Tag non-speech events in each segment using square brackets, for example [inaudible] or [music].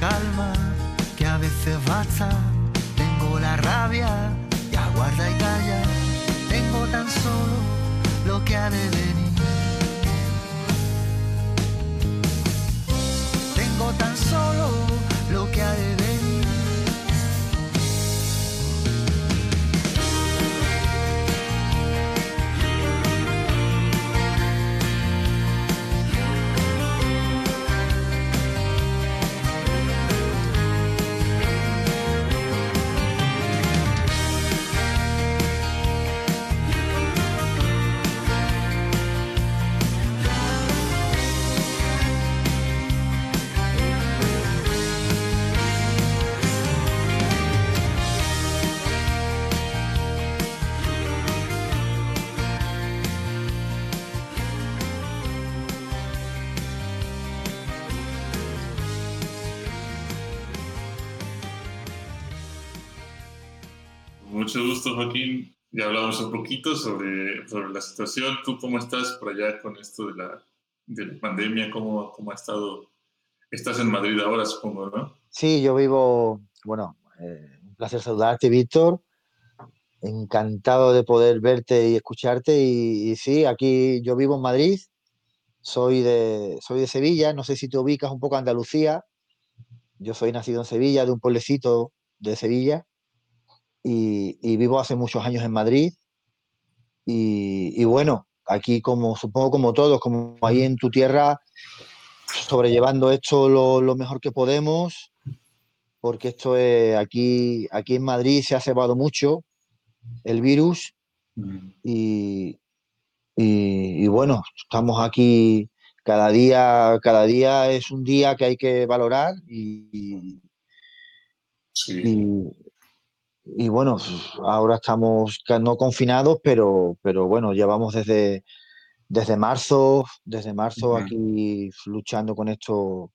calma que a veces basta. Tengo la rabia que aguarda y calla. Tengo tan solo lo que ha de venir. Tengo tan solo lo que ha de venir. Gusto, Joaquín. Ya hablamos un poquito sobre, sobre la situación. ¿Tú cómo estás por allá con esto de la, de la pandemia? ¿Cómo, ¿Cómo ha estado? Estás en Madrid ahora, supongo, ¿no? Sí, yo vivo, bueno, eh, un placer saludarte, Víctor. Encantado de poder verte y escucharte. Y, y, sí, aquí yo vivo en Madrid. Soy de, soy de Sevilla. No sé si te ubicas un poco a Andalucía. Yo soy nacido en Sevilla, de un pueblecito de Sevilla y, vivo hace muchos años en Madrid. Y, bueno, aquí como supongo como todos, como ahí en tu tierra, sobrellevando esto lo, mejor que podemos, porque esto es aquí, aquí en Madrid se ha cebado mucho el virus y, y, bueno, estamos aquí cada día, cada día es un día que hay que valorar y, y, y bueno, ahora estamos no confinados, pero, pero bueno, llevamos desde, desde marzo, desde marzo aquí luchando con esto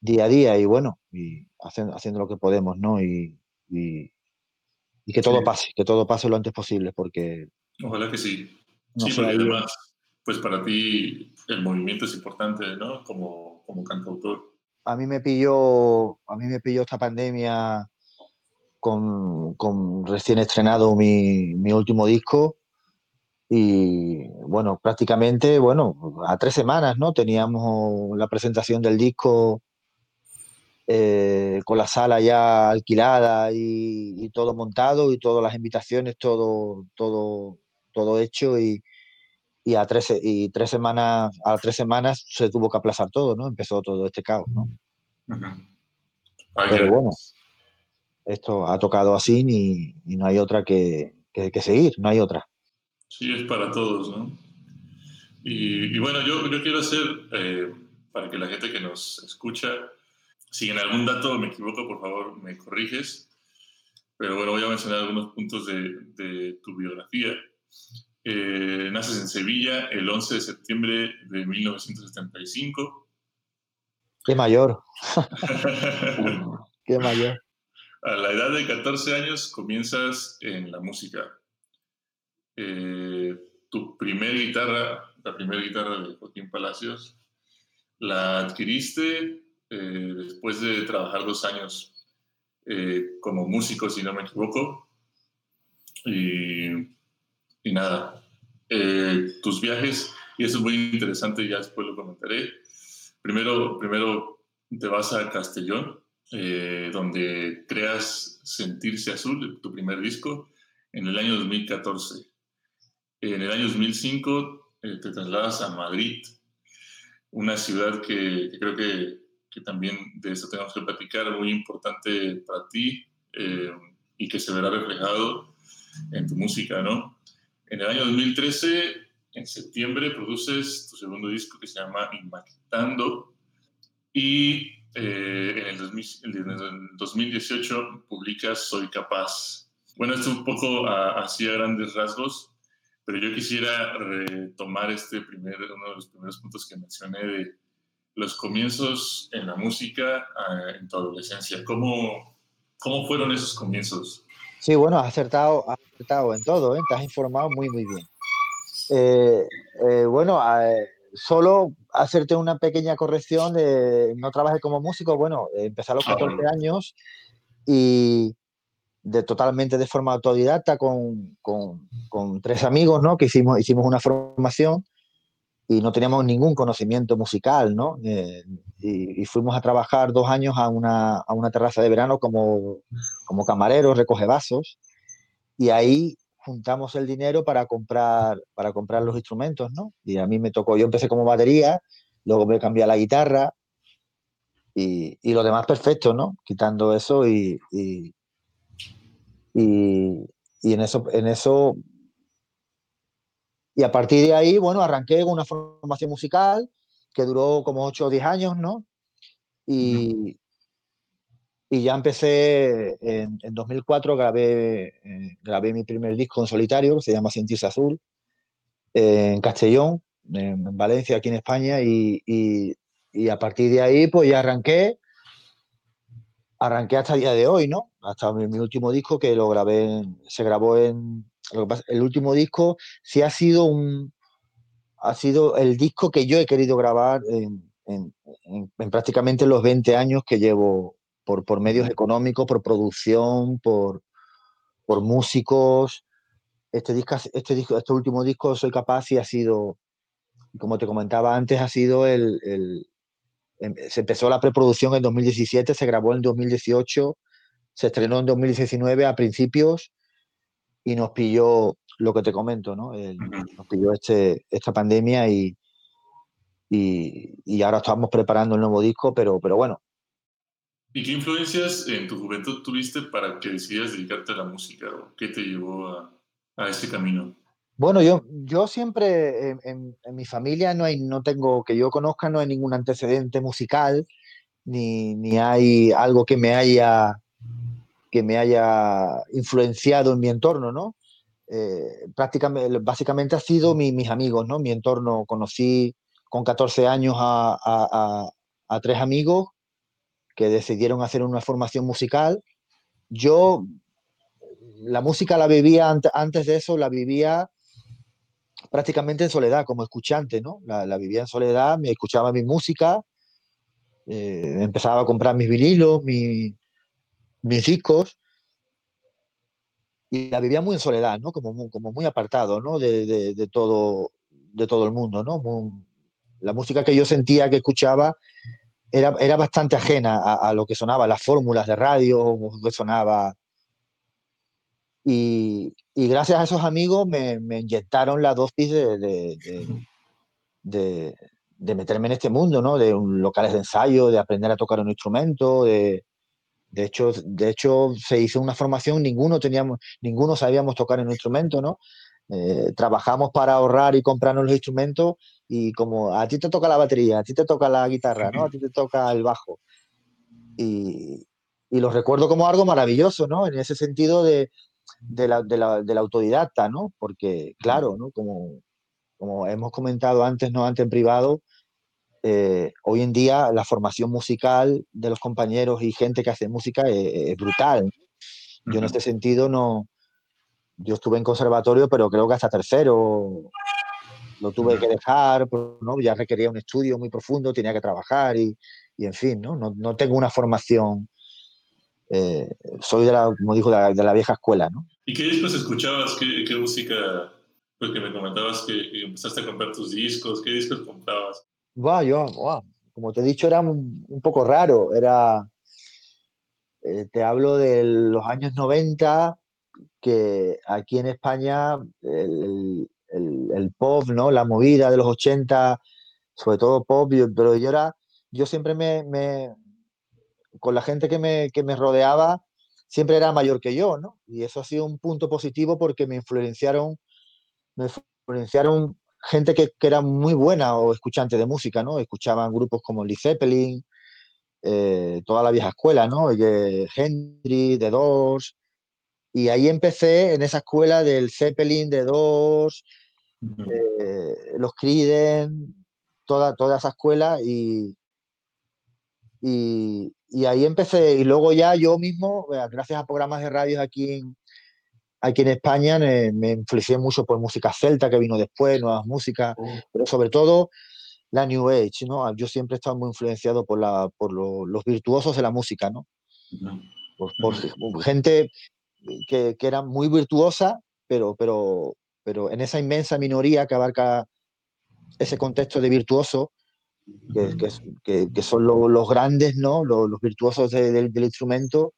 día a día y bueno, y haciendo, haciendo lo que podemos, ¿no? Y, y, que todo pase, que todo pase lo antes posible, porque... Ojalá que sí. sí, porque además, pues para ti el movimiento es importante, ¿no? Como, como cantautor. A mí me pilló, a mí me pilló esta pandemia con, recién estrenado mi, último disco y bueno, prácticamente, bueno, a tres semanas, ¿no? Teníamos la presentación del disco eh, con la sala ya alquilada y, todo montado y todas las invitaciones, todo, todo, todo hecho y, a tres, y tres semanas, a tres semanas se tuvo que aplazar todo, ¿no? Empezó todo este caos, ¿no? Pero bueno, esto ha tocado así y, no hay otra que, seguir, no hay otra. Sí, es para todos, ¿no? Y, bueno, yo, yo, quiero hacer, eh, para que la gente que nos escucha, si en algún dato me equivoco, por favor, me corriges. Pero bueno, voy a mencionar algunos puntos de, de tu biografía. Eh, naces en Sevilla el 11 de septiembre de 1975. Qué mayor. [laughs] Qué mayor. A la edad de 14 años comienzas en la música. Eh, tu primer guitarra, la primera guitarra de Joaquín Palacios, la adquiriste eh, después de trabajar dos años como músico, si no me equivoco. Y y nada, eh, tus viajes, y eso es muy interesante, ya después lo comentaré. Primero, primero te vas a Castellón, eh, donde creas Sentirse Azul, tu primer disco, en el año 2014. En el año 2005 eh, te trasladas a Madrid, una ciudad que, creo que, que, también de eso tenemos que platicar, muy importante para ti y que se verá reflejado en tu música, ¿no? En el año 2013, en septiembre, produces tu segundo disco que se llama Inmaquitando y eh, en, el 2018 publicas Soy Capaz. Bueno, esto un poco así a grandes rasgos, pero yo quisiera retomar este primer, uno de los primeros puntos que mencioné de los comienzos en la música ah, en tu adolescencia. ¿Cómo, ¿Cómo fueron esos comienzos? Sí, bueno, has acertado, has acertado en todo, ¿eh? te has informado muy, muy bien. Eh, eh, bueno, solo hacerte una pequeña corrección de no trabajes como músico, bueno, empecé a los 14 ah, años y de totalmente de forma autodidacta con, con, con, tres amigos, ¿no? Que hicimos, hicimos una formación y no teníamos ningún conocimiento musical, ¿no? Eh, y, fuimos a trabajar dos años a una, a una terraza de verano como, como camareros, recoge vasos, y ahí juntamos el dinero para comprar, para comprar los instrumentos, ¿no? Y a mí me tocó, yo empecé como batería, luego me cambié a la guitarra, y, y lo demás perfecto, ¿no? Quitando eso y, y, y en, eso, en eso y a partir de ahí, bueno, arranqué con una formación musical que duró como 8 o 10 años, ¿no? Y, y ya empecé en, 2004, grabé, eh, grabé mi primer disco en solitario, que se llama Sentirse Azul, en Castellón, en, Valencia, aquí en España, y, y, a partir de ahí, pues ya arranqué, arranqué hasta el día de hoy, ¿no? Hasta mi, último disco que lo grabé, se grabó en, el último disco sí ha sido un ha sido el disco que yo he querido grabar en, prácticamente los 20 años que llevo por, por medios económicos, por producción, por, por músicos. Este, disco, este, disco, este último disco, Soy Capaz, y ha sido, como te comentaba antes, ha sido el, el em, se empezó la preproducción en 2017, se grabó en 2018, se estrenó en 2019 a principios y nos pilló lo que te comento, ¿no? nos pilló este, esta pandemia y, y, ahora estamos preparando el nuevo disco, pero, pero bueno. ¿Y qué influencias en tu juventud tuviste para que decidieras dedicarte a la música? ¿Qué te llevó a, a este camino? Bueno, yo, yo siempre en, en, mi familia no hay, no tengo, que yo conozca, no hay ningún antecedente musical, ni, ni hay algo que me haya que me haya influenciado en mi entorno, ¿no? Eh, prácticamente, básicamente ha sido mis amigos, ¿no? Mi entorno, conocí con 14 años a, tres amigos que decidieron hacer una formación musical. Yo la música la vivía antes de eso, la vivía prácticamente en soledad, como escuchante, ¿no? La, vivía en soledad, me escuchaba mi música, eh, empezaba a comprar mis vinilos, mi, mis discos y la vivía muy en soledad, ¿no? Como, como muy apartado, ¿no? De, todo, de todo el mundo, ¿no? la música que yo sentía, que escuchaba, era, era bastante ajena a, lo que sonaba, las fórmulas de radio, que sonaba. Y, gracias a esos amigos me, me inyectaron la dosis de, de, de, meterme en este mundo, ¿no? De locales de ensayo, de aprender a tocar un instrumento, de, de hecho, de hecho, se hizo una formación, ninguno teníamos, ninguno sabíamos tocar un instrumento, ¿no? Eh, trabajamos para ahorrar y comprarnos los instrumentos y como a ti te toca la batería, a ti te toca la guitarra, ¿no? A ti te toca el bajo. Y, y lo recuerdo como algo maravilloso, ¿no? En ese sentido de, de, la, de, la, del autodidacta, ¿no? Porque, claro, ¿no? Como, como hemos comentado antes, ¿no? Antes en privado, eh, hoy en día la formación musical de los compañeros y gente que hace música es, brutal. Yo en este sentido no, yo estuve en conservatorio, pero creo que hasta tercero lo tuve que dejar, pues, ¿no? ya requería un estudio muy profundo, tenía que trabajar y, y en fin, ¿no? ¿no? No, tengo una formación, eh, soy de la, como dijo, de la, de la, vieja escuela. ¿no? ¿Y qué discos escuchabas? ¿Qué, qué música? Porque me comentabas que empezaste a comprar tus discos, ¿qué discos comprabas? Wow, yo, wow. como te he dicho, era un, un poco raro, era, eh, te hablo de los años 90, que aquí en España el, el, pop, ¿no? La movida de los 80, sobre todo pop, pero yo era, yo siempre me, me con la gente que me, que me, rodeaba, siempre era mayor que yo, ¿no? Y eso ha sido un punto positivo porque me influenciaron, me influenciaron gente que, que, era muy buena o escuchante de música, ¿no? Escuchaban grupos como Lee Zeppelin, eh, toda la vieja escuela, ¿no? Henry, The Doors. Y ahí empecé en esa escuela del Zeppelin, uh -huh. eh, los Creedence, toda, toda esa escuela y, y, y, ahí empecé. Y luego ya yo mismo, gracias a programas de radio aquí en, aquí en España me, me, influencié mucho por música celta que vino después, nuevas músicas, oh. pero sobre todo la New Age, ¿no? Yo siempre he estado muy influenciado por, la, por lo, los virtuosos de la música, ¿no? Por, gente que, que, era muy virtuosa, pero, pero, pero en esa inmensa minoría que abarca ese contexto de virtuoso, que, que, que son lo, los grandes, ¿no? Los, los virtuosos de, de, del instrumento,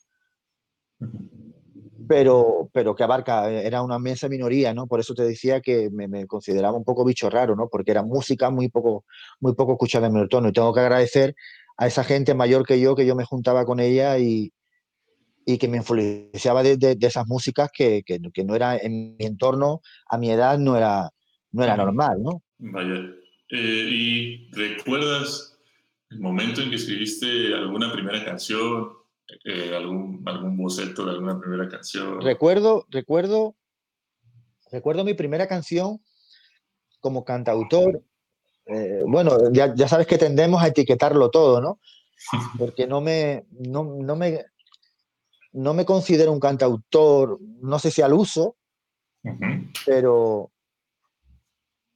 pero, pero que abarca, era una inmensa minoría, ¿no? Por eso te decía que me, me, consideraba un poco bicho raro, ¿no? Porque era música muy poco, muy poco escuchada en mi entorno. Y tengo que agradecer a esa gente mayor que yo, que yo me juntaba con ella y, y que me influenciaba de, de, de esas músicas que, que, que, no era en mi entorno, a mi edad, no era, no era normal, ¿no? Vaya. Eh, ¿Y recuerdas el momento en que escribiste alguna primera canción eh, algún, algún boceto de alguna primera canción. Recuerdo, recuerdo, recuerdo mi primera canción como cantautor. Eh, bueno, ya, ya, sabes que tendemos a etiquetarlo todo, ¿no? [laughs] Porque no me, no, no, me, no me considero un cantautor, no sé si al uso, uh -huh. pero,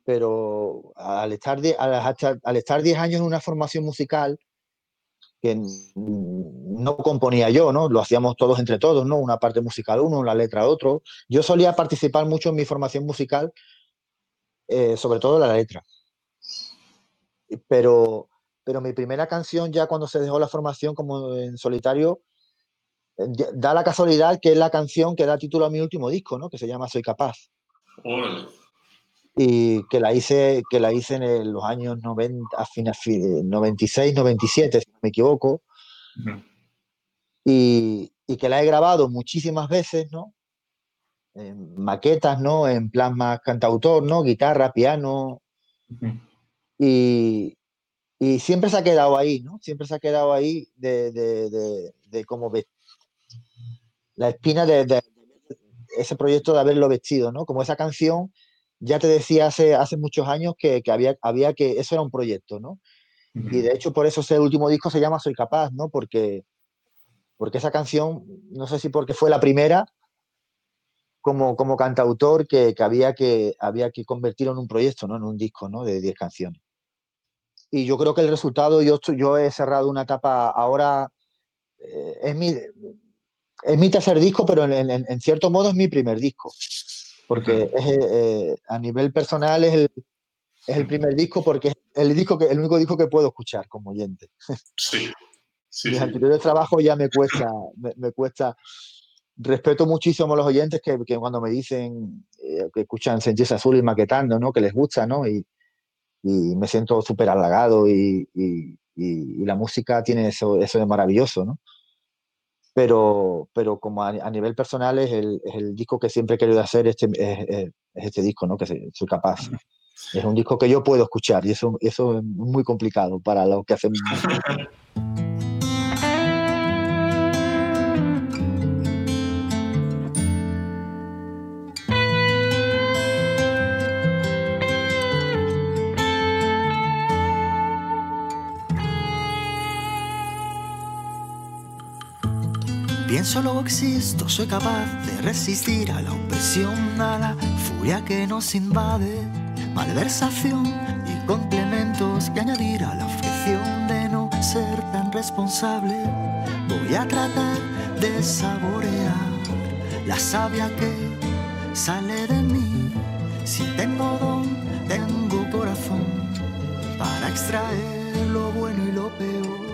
pero al estar, de, al, al estar 10 años en una formación musical, que no componía yo, ¿no? Lo hacíamos todos entre todos, ¿no? Una parte musical uno, la letra otro. Yo solía participar mucho en mi formación musical, eh, sobre todo la letra. Pero, pero mi primera canción, ya cuando se dejó la formación como en solitario, da la casualidad que es la canción que da título a mi último disco, ¿no? Que se llama Soy Capaz. Órale y que la hice, que la hice en los años 90, a fin, a fin, 96, 97, si no me equivoco. Uh -huh. y, y, que la he grabado muchísimas veces, ¿no? En maquetas, ¿no? En plan más cantautor, ¿no? Guitarra, piano. Uh -huh. y, y, siempre se ha quedado ahí, ¿no? Siempre se ha quedado ahí de, de, de, de como la espina de, de, ese proyecto de haberlo vestido, ¿no? Como esa canción ya te decía hace, hace muchos años que, que, había, había que, eso era un proyecto, ¿no? Uh -huh. Y de hecho por eso ese último disco se llama Soy Capaz, ¿no? Porque, porque esa canción, no sé si porque fue la primera como, como cantautor que, que, había que había que convertirlo en un proyecto, ¿no? En un disco, ¿no? De 10 canciones. Y yo creo que el resultado, yo, yo he cerrado una etapa ahora, eh, es, mi, es mi tercer disco, pero en, en, en cierto modo es mi primer disco porque es, eh, a nivel personal es el, es el primer disco porque es el, disco que, el único disco que puedo escuchar como oyente. Sí. sí Mis sí. anteriores trabajos ya me cuesta, me, me, cuesta. Respeto muchísimo a los oyentes que, que cuando me dicen eh, que escuchan Sentirse Azul y maquetando, ¿no? Que les gusta, ¿no? Y, y me siento súper halagado y, y, y, la música tiene eso, eso de maravilloso, ¿no? Pero, pero como a, nivel personal es el, es el, disco que siempre he querido hacer, este, es, este disco, ¿no? que soy capaz. Es un disco que yo puedo escuchar y eso, eso es muy complicado para lo que hacen. [laughs] Pienso luego existo, soy capaz de resistir a la opresión, a la furia que nos invade, malversación y complementos que añadir a la aflicción de no ser tan responsable. Voy a tratar de saborear la savia que sale de mí. Si tengo don, tengo corazón para extraer lo bueno y lo peor.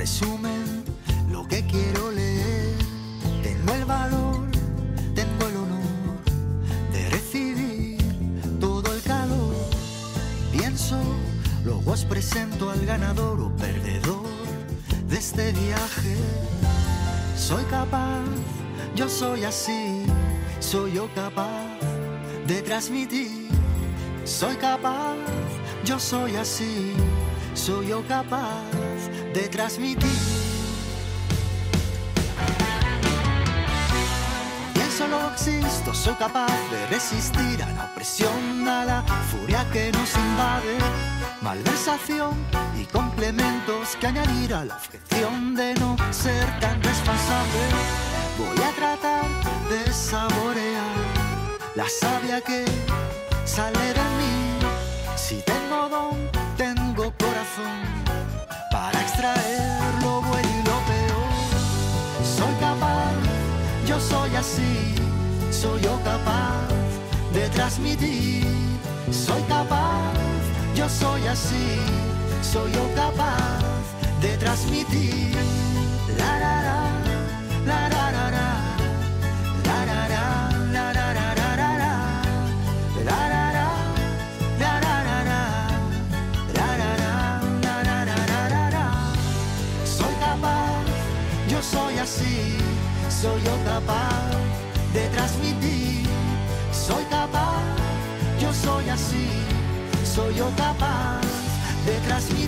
Resumen, lo que quiero leer. Tengo el valor, tengo el honor de recibir todo el calor. Pienso, luego os presento al ganador o perdedor de este viaje. Soy capaz, yo soy así, soy yo capaz de transmitir. Soy capaz, yo soy así soy yo capaz de transmitir. Solo existo, soy capaz de resistir a la opresión, a la furia que nos invade, malversación y complementos que añadir a la objeción de no ser tan responsable. Voy a tratar de saborear la savia que sale de mí. Si tengo don corazón para extraer lo bueno y lo peor. Soy capaz, yo soy así, soy yo capaz de transmitir. Soy capaz, yo soy así, soy yo capaz de transmitir. La, la, la, la, soy yo capaz de transmitir. Soy capaz, yo soy así, soy yo capaz de transmitir.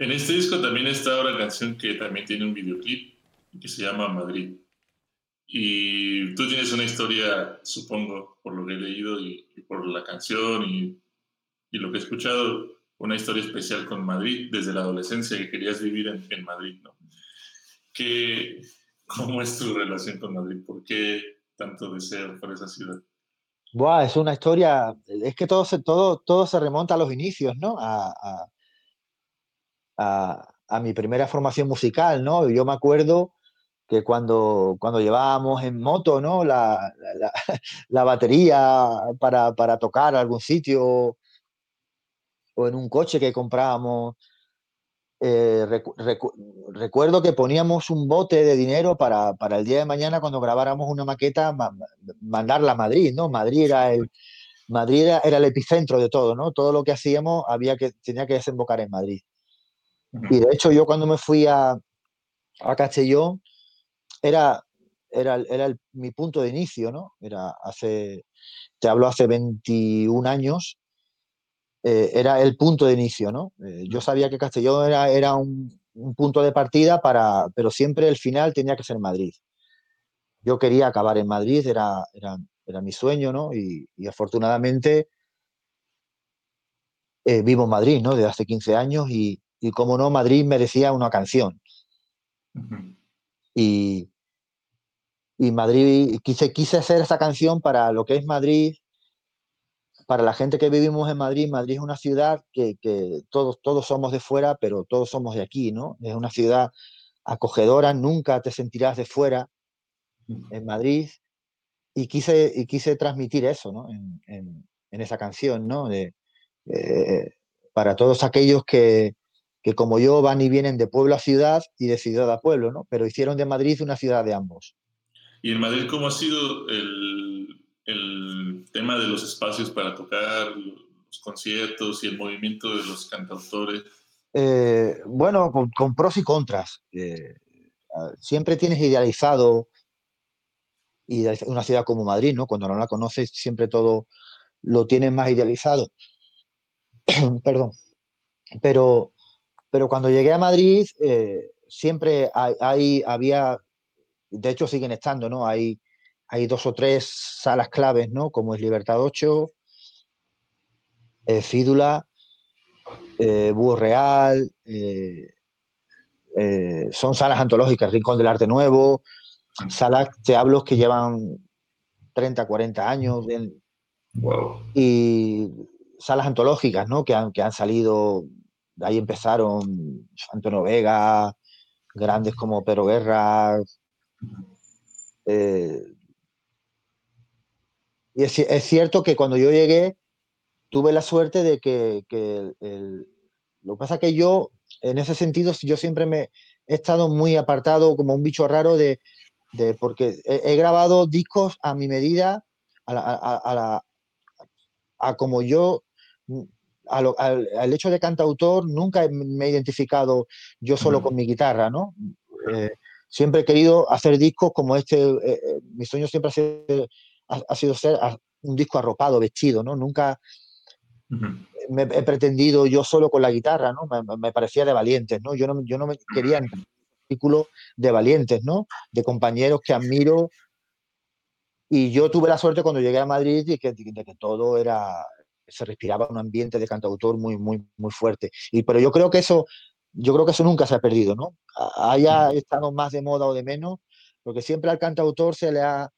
En este disco también está una canción que también tiene un videoclip que se llama Madrid. Y tú tienes una historia, supongo, por lo que he leído y, por la canción y, y, lo que he escuchado, una historia especial con Madrid desde la adolescencia que querías vivir en, en Madrid, ¿no? ¿Qué, ¿Cómo es tu relación con Madrid? ¿Por qué tanto deseo por esa ciudad? Buah, es una historia, es que todo se, todo, todo se remonta a los inicios, ¿no? a, a, mi primera formación musical, ¿no? Yo me acuerdo que cuando, cuando llevábamos en moto, ¿no? La, [laughs] la, batería para, para, tocar a algún sitio o en un coche que comprábamos. Eh, recuerdo que poníamos un bote de dinero para, para, el día de mañana cuando grabáramos una maqueta mandarla a Madrid, ¿no? Madrid era el, Madrid era, era, el epicentro de todo, ¿no? Todo lo que hacíamos había que, tenía que desembocar en Madrid. Y de hecho yo cuando me fui a, a Castellón era, era, era mi punto de inicio, ¿no? Era hace, te hablo hace 21 años, eh, era el punto de inicio, ¿no? Eh, yo sabía que Castellón era, era un, punto de partida para, pero siempre el final tenía que ser Madrid. Yo quería acabar en Madrid, era, era, era mi sueño, ¿no? Y, afortunadamente eh, vivo en Madrid, ¿no? Desde hace 15 años y, y como no, Madrid merecía una canción. Y, y Madrid, quise, quise hacer esa canción para lo que es Madrid, para la gente que vivimos en Madrid, Madrid es una ciudad que, todos, todos somos de fuera, pero todos somos de aquí, ¿no? Es una ciudad acogedora, nunca te sentirás de fuera en Madrid. Y quise, y quise transmitir eso, ¿no? En, esa canción, ¿no? De, eh, para todos aquellos que, que, como yo, van y vienen de pueblo a ciudad y de ciudad a pueblo, ¿no? Pero hicieron de Madrid una ciudad de ambos. ¿Y en Madrid cómo ha sido el, el tema de los espacios para tocar, los conciertos y el movimiento de los cantautores? Eh, bueno, con, pros y contras. Eh, siempre tienes idealizado una ciudad como Madrid, ¿no? Cuando no la conoces, siempre todo lo tienes más idealizado. [coughs] Perdón. Pero, pero cuando llegué a Madrid, eh, siempre hay, había, de hecho siguen estando, ¿no? Hay hay dos o tres salas claves, ¿no? Como es Libertad 8, eh, Fídula, eh, Búho Real, eh, son salas antológicas, Rincón del Arte Nuevo, salas, te hablo, que llevan 30, 40 años. Y salas antológicas, ¿no? Que han, que han salido, ahí empezaron Antonio Vega, grandes como Pero Guerra, y es, cierto que cuando yo llegué, tuve la suerte de que, lo que pasa que yo, en ese sentido, yo siempre me he estado muy apartado, como un bicho raro, de, porque he, grabado discos a mi medida, a, como yo, al, hecho de cantautor, nunca me he identificado yo solo con mi guitarra, ¿no? Eh, siempre he querido hacer discos como este, eh, eh, mi sueño siempre ha sido ha, sido ser un disco arropado, vestido, ¿no? Nunca me he pretendido yo solo con la guitarra, ¿no? Me, parecía de valientes, ¿no? Yo no, yo no me quería en artículo de valientes, ¿no? De compañeros que admiro. Y yo tuve la suerte cuando llegué a Madrid de que, de que todo era, se respiraba un ambiente de cantautor muy, muy, muy fuerte. Y, pero yo creo que eso, yo creo que eso nunca se ha perdido, ¿no? Haya estado más de moda o de menos, porque siempre al cantautor se le ha,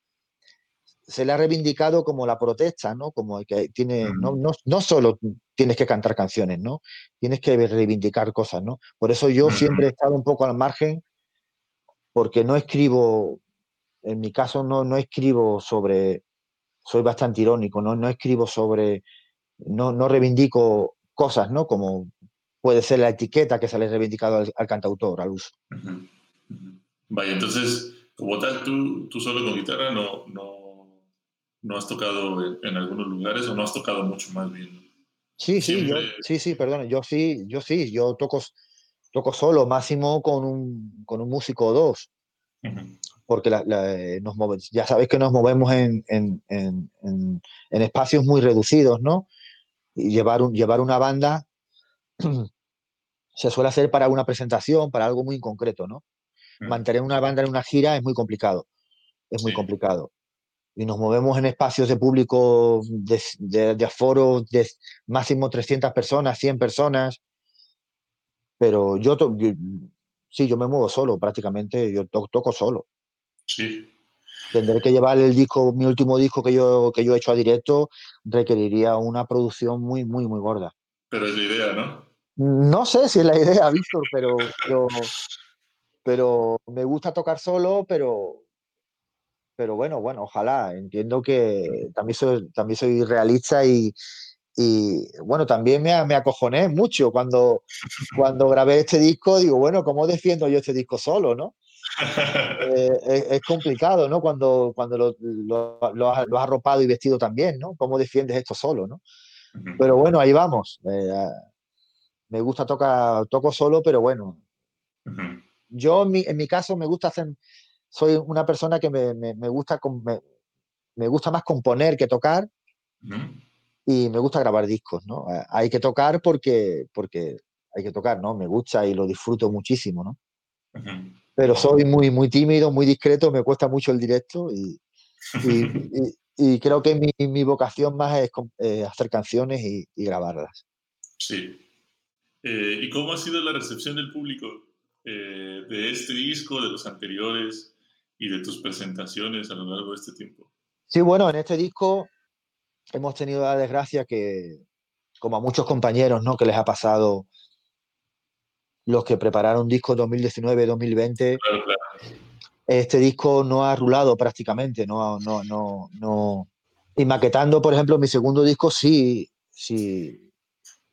se le ha reivindicado como la protesta, ¿no? Como que tiene, no, no, no, solo tienes que cantar canciones, ¿no? Tienes que reivindicar cosas, ¿no? Por eso yo siempre he estado un poco al margen, porque no escribo, en mi caso no, no escribo sobre, soy bastante irónico, ¿no? No escribo sobre, no, no reivindico cosas, ¿no? Como puede ser la etiqueta que se le ha reivindicado al, cantautor, al uso. Vaya, entonces, como tal, tú, tú solo con guitarra no, no no has tocado en, algunos lugares o no has tocado mucho más bien. Sí, sí, yo, sí, sí, perdón, yo sí, yo sí, yo toco, toco solo, máximo con un, con un músico o dos. Porque eh, nos ya sabéis que nos movemos en, en, en, espacios muy reducidos, ¿no? Y llevar, un, llevar una banda [clears throat] se suele hacer para una presentación, para algo muy concreto, ¿no? Mantener una banda en una gira es muy complicado, es muy complicado y nos movemos en espacios de público de, de, aforo de máximo 300 personas, 100 personas, pero yo, sí, yo me muevo solo prácticamente, yo toco solo. Sí. Tendré que llevar el disco, mi último disco que yo, que yo he hecho a directo, requeriría una producción muy, muy, muy gorda. Pero es la idea, ¿no? No sé si es la idea, Víctor, pero, pero, pero me gusta tocar solo, pero, pero bueno, bueno, ojalá. Entiendo que también soy, también soy realista y, bueno, también me, me, acojoné mucho cuando, cuando grabé este disco. Digo, bueno, ¿cómo defiendo yo este disco solo, no? Eh, es, complicado, ¿no? Cuando, cuando lo, lo, has, arropado y vestido también, ¿no? ¿Cómo defiendes esto solo, no? Pero bueno, ahí vamos. Eh, me gusta tocar, toco solo, pero bueno. Yo en mi, en mi caso me gusta hacer soy una persona que me, me, gusta, me, me, gusta más componer que tocar y me gusta grabar discos, ¿no? Hay que tocar porque, porque hay que tocar, ¿no? Me gusta y lo disfruto muchísimo, ¿no? Pero soy muy, muy tímido, muy discreto, me cuesta mucho el directo y, y [laughs] creo que mi, mi vocación más es eh, hacer canciones y, y grabarlas. Sí. Eh, ¿Y cómo ha sido la recepción del público eh, de este disco, de los anteriores y de tus presentaciones a lo largo de este tiempo? Sí, bueno, en este disco hemos tenido la desgracia que, como a muchos compañeros, ¿no? Que les ha pasado los que prepararon disco 2019-2020. Claro, claro. Este disco no ha rulado prácticamente, no, no, no, no. Y maquetando, por ejemplo, mi segundo disco sí, sí,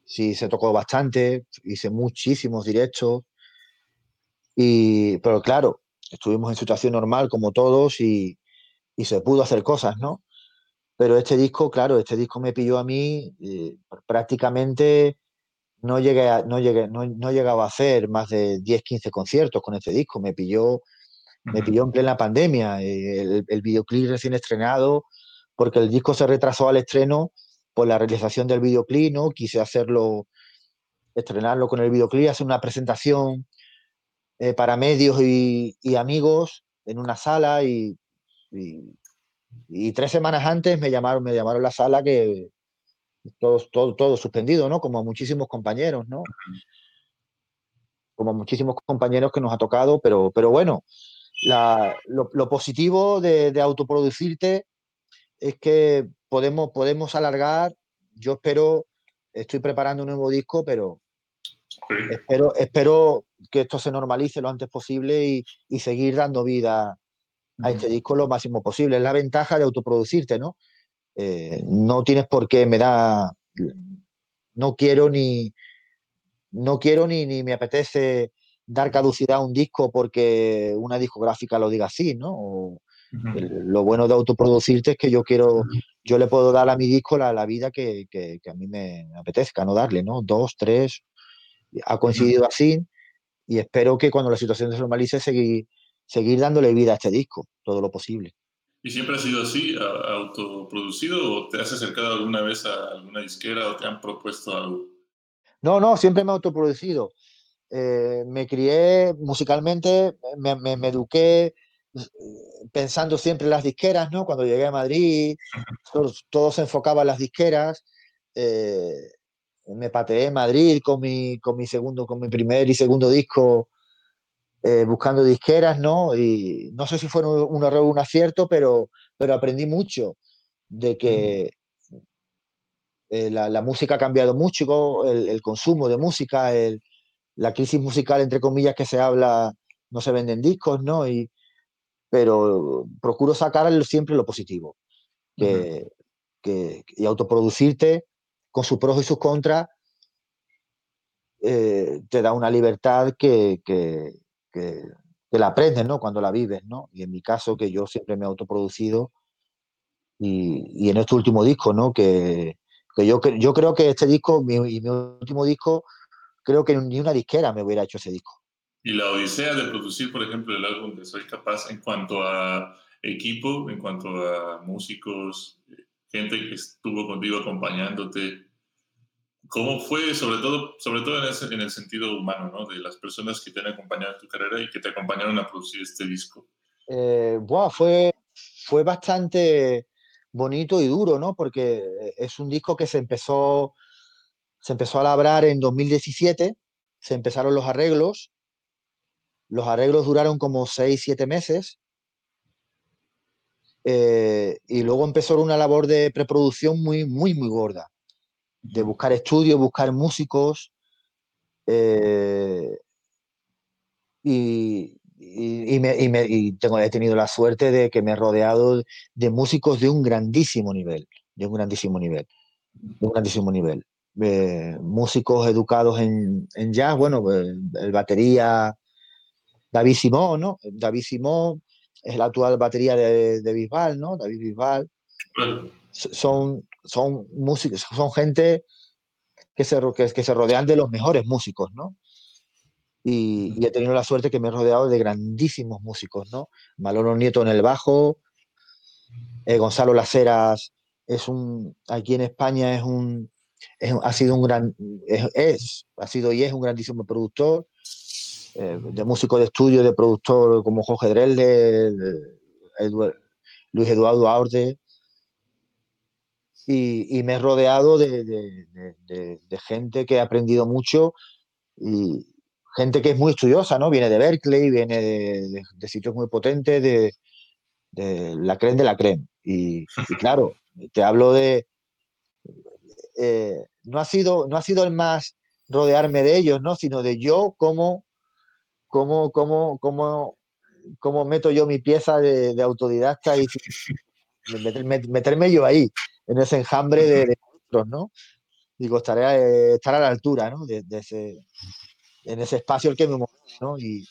sí se tocó bastante, hice muchísimos directos. Y, pero claro, estuvimos en situación normal como todos y, y se pudo hacer cosas, ¿no? Pero este disco, claro, este disco me pilló a mí eh, prácticamente no llegué, a, no, llegué no, no, llegaba a hacer más de 10, 15 conciertos con este disco. Me pilló, me pilló en plena pandemia. Eh, el, el, videoclip recién estrenado, porque el disco se retrasó al estreno por la realización del videoclip, ¿no? Quise hacerlo, estrenarlo con el videoclip, hacer una presentación eh, para medios y, y, amigos en una sala y, y, y, tres semanas antes me llamaron, me llamaron a la sala que todo, todo, todo suspendido, ¿no? Como muchísimos compañeros, ¿no? Como muchísimos compañeros que nos ha tocado, pero, pero bueno, la, lo, lo, positivo de, de, autoproducirte es que podemos, podemos alargar. Yo espero, estoy preparando un nuevo disco, pero sí. espero, espero que esto se normalice lo antes posible y, y seguir dando vida a este disco lo máximo posible. Es la ventaja de autoproducirte, ¿no? Eh, no tienes por qué, me da, no quiero ni, no quiero ni, ni me apetece dar caducidad a un disco porque una discográfica lo diga así, ¿no? O, uh -huh. el, lo bueno de autoproducirte es que yo quiero, uh -huh. yo le puedo dar a mi disco la, la vida que, que, que, a mí me apetezca, no darle, ¿no? Dos, tres, ha coincidido uh -huh. así y espero que cuando la situación se normalice seguir, seguir dándole vida a este disco, todo lo posible. ¿Y siempre ha sido así, autoproducido, o te has acercado alguna vez a alguna disquera o te han propuesto algo? No, no, siempre me he autoproducido. Eh, me crié musicalmente, me, me, me, eduqué pensando siempre en las disqueras, ¿no? Cuando llegué a Madrid, todo, todo se enfocaba en las disqueras. Eh, me pateé en Madrid con mi, con mi segundo, con mi primer y segundo disco eh, buscando disqueras, ¿no? Y no sé si fue un, un error o un acierto, pero, pero aprendí mucho de que eh, la, la, música ha cambiado mucho, el, el consumo de música, el, la crisis musical, entre comillas, que se habla, no se venden discos, ¿no? Y, pero procuro sacar siempre lo positivo. Que, y autoproducirte con sus pros y sus contras eh, te da una libertad que, que, que, que la aprendes, ¿no? Cuando la vives, ¿no? Y en mi caso, que yo siempre me he autoproducido, y, y en este último disco, ¿no? Que, que yo, yo creo que este disco, mi, mi último disco, creo que ni una disquera me hubiera hecho ese disco. Y la odisea de producir, por ejemplo, el álbum de Soy Capaz en cuanto a equipo, en cuanto a músicos, gente que estuvo contigo acompañándote, ¿Cómo fue, sobre todo, sobre todo en, ese, en, el sentido humano, ¿no? de las personas que te han acompañado en tu carrera y que te acompañaron a producir este disco? Eh, bueno, fue, fue bastante bonito y duro, ¿no? Porque es un disco que se empezó, se empezó a labrar en 2017, se empezaron los arreglos, los arreglos duraron como 6, 7 meses, eh, y luego empezó una labor de preproducción muy, muy, muy gorda de buscar estudios, buscar músicos. Eh, y, y, y, me, y, me, y, tengo, he tenido la suerte de que me he rodeado de músicos de un grandísimo nivel, de un grandísimo nivel, de un grandísimo nivel. Eh, músicos educados en, en, jazz, bueno, el, el batería David Simón, ¿no? David Simón es la actual batería de, de Bisbal, ¿no? David Bisbal. Son, son músicos, son gente que se, que, se rodean de los mejores músicos, ¿no? Y, he tenido la suerte que me he rodeado de grandísimos músicos, ¿no? Malolo Nieto en el bajo, eh, Gonzalo Laceras es un, aquí en España es un, es, ha sido un gran, es, ha sido y es un grandísimo productor, eh, de músico de estudio, de productor como Jorge Drelde, Luis Eduardo Aurde, y, me he rodeado de, gente que ha aprendido mucho y gente que es muy estudiosa, ¿no? Viene de Berkeley, viene de, sitios muy potentes, de, la creen de la creen. Y, claro, te hablo de... Eh, no, ha sido, no ha sido el más rodearme de ellos, ¿no? Sino de yo cómo, cómo, cómo, cómo, cómo meto yo mi pieza de, autodidacta y [laughs] meterme yo ahí en ese enjambre de, otros, ¿no? Digo, estaré eh, estar a la altura, ¿no? De, ese, en ese espacio el que me muevo, ¿no? Y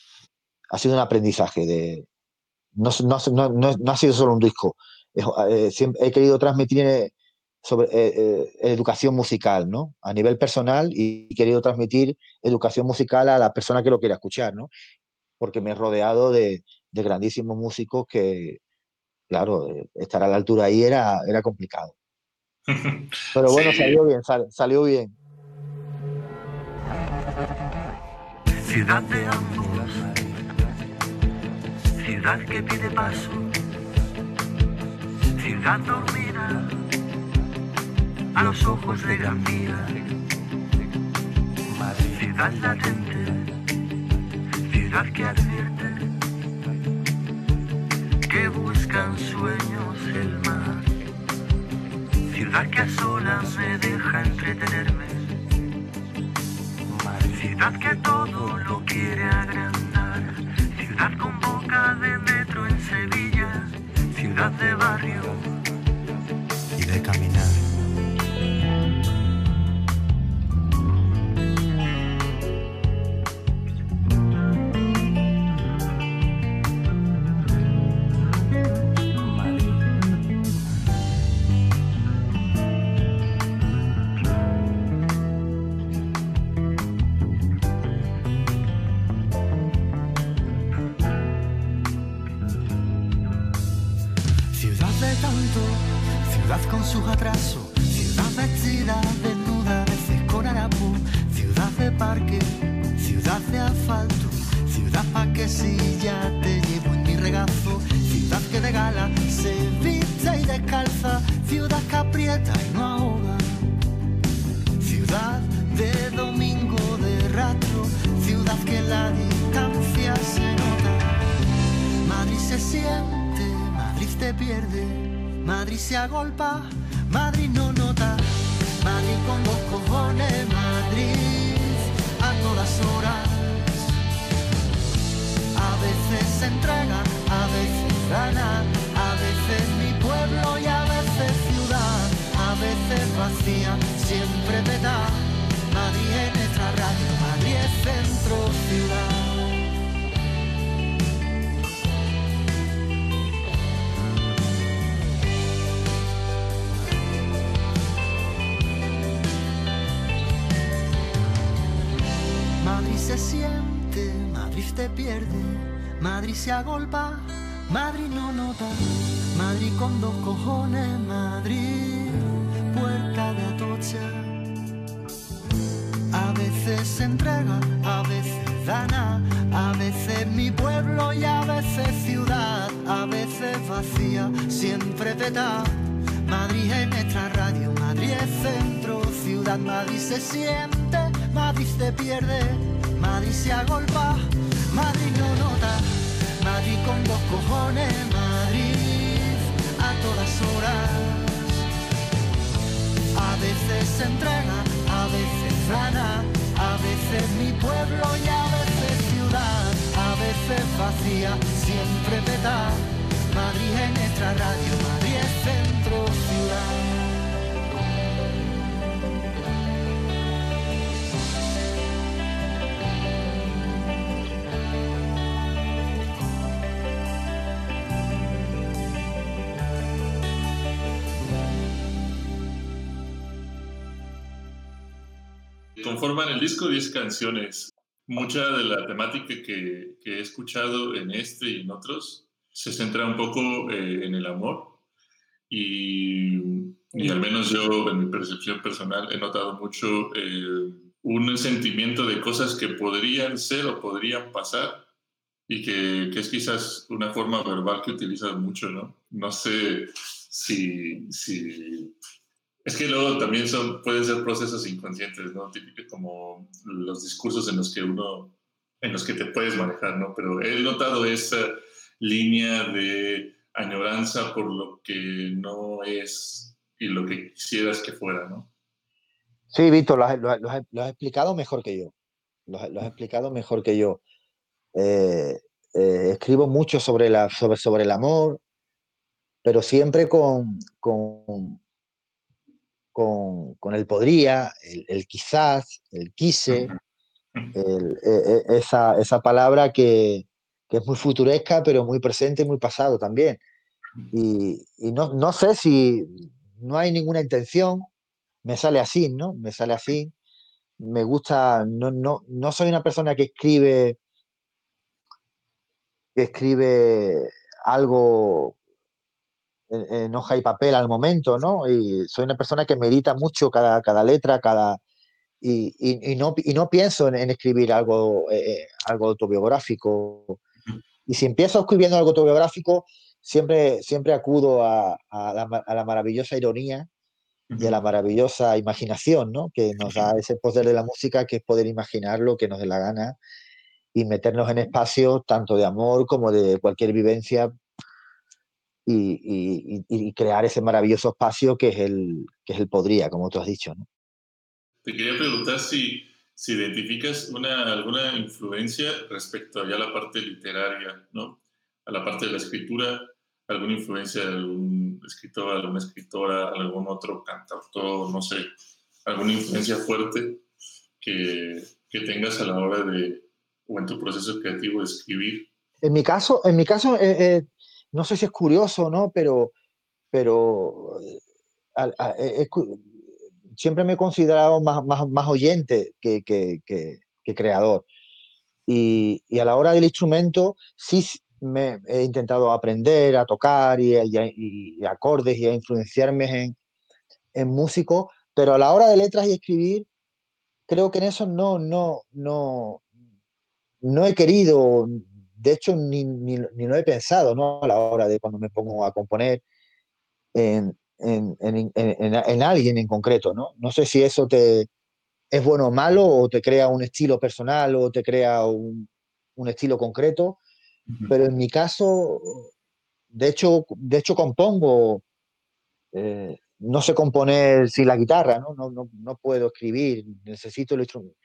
ha sido un aprendizaje de... No, no, ha sido solo un disco. Eh, he querido transmitir eh, sobre educación musical, ¿no? A nivel personal y he querido transmitir educación musical a la persona que lo quiera escuchar, ¿no? Porque me he rodeado de, de grandísimos músicos que, claro, estar a la altura ahí era, era complicado. Pero bueno, salió bien, salió bien. Ciudad de ambos, ciudad que pide paso, ciudad dormida, a los ojos de gran vida, ciudad latente, ciudad que advierte, que buscan sueños el mar ciudad que a solas me deja entretenerme, ciudad que todo lo quiere agrandar, ciudad con boca de metro en Sevilla, ciudad de barrio. Y de caminar. Se agolpa, Madrid no nota, Madrid con dos cojones, Madrid, puerta de atocha. A veces se entrega, a veces dana, a veces mi pueblo y a veces ciudad, a veces vacía, siempre peta. Madrid en nuestra radio, Madrid es centro, ciudad, Madrid se siente, Madrid se pierde, Madrid se agolpa, Madrid no nota. Madrid con dos cojones, Madrid a todas horas. A veces se entrega, a veces gana, a veces mi pueblo y a veces ciudad, a veces vacía, siempre peta. Madrid en nuestra radio, Madrid es centro ciudad. Conforman el disco 10 canciones. Mucha de la temática que, he escuchado en este y en otros se centra un poco eh, en el amor y, al menos yo en mi percepción personal he notado mucho eh, un sentimiento de cosas que podrían ser o podrían pasar y que, que, es quizás una forma verbal que utilizas mucho, ¿no? No sé si, si Es que luego también son, pueden ser procesos inconscientes, ¿no? Típicos como los discursos en los que uno, en los que te puedes manejar, ¿no? Pero he notado esa línea de añoranza por lo que no es y lo que quisieras que fuera, ¿no? Sí, Víctor, lo has, explicado mejor que yo. Lo, has explicado mejor que yo. Eh, eh, escribo mucho sobre, la, sobre, sobre el amor, pero siempre con, con, con, el podría, el, quizás, el quise, e, e, esa, esa, palabra que, que, es muy futuresca, pero muy presente y muy pasado también. Y, y no, no, sé si no hay ninguna intención, me sale así, ¿no? Me sale así. Me gusta, no, no, no soy una persona que escribe que escribe algo en, hoja y papel al momento, ¿no? Y soy una persona que medita mucho cada, cada letra, cada... Y, y, no, y no pienso en, escribir algo, eh, eh, algo autobiográfico. Y si empiezo escribiendo algo autobiográfico, siempre, siempre acudo a, a, la, a la, maravillosa ironía y a la maravillosa imaginación, ¿no? Que nos da ese poder de la música, que es poder imaginar lo que nos dé la gana y meternos en espacios tanto de amor como de cualquier vivencia y, crear ese maravilloso espacio que es el, que es el podría, como tú has dicho. ¿no? Te quería preguntar si, si identificas una, alguna influencia respecto a ya la parte literaria, ¿no? a la parte de la escritura, alguna influencia de algún escritor, alguna escritora, algún otro cantautor, no sé, alguna influencia fuerte que, que tengas a la hora de, o en tu proceso creativo de escribir? En mi caso, en mi caso eh, eh, no sé si es curioso, ¿no? Pero, pero eh, siempre me he considerado más, más, más oyente que, que, que, creador. Y, y, a la hora del instrumento, sí me he intentado aprender a tocar y, y, acordes y a influenciarme en, en pero a la hora de letras y escribir, creo que en eso no, no, no, no he querido, de hecho, ni, ni, ni, lo he pensado ¿no? a la hora de cuando me pongo a componer en, en, en, en, alguien en concreto. ¿no? no sé si eso te es bueno o malo, o te crea un estilo personal, o te crea un, un estilo concreto, pero en mi caso, de hecho, de hecho compongo, eh, no sé componer sin la guitarra, ¿no? No, no, no puedo escribir, necesito el instrumento.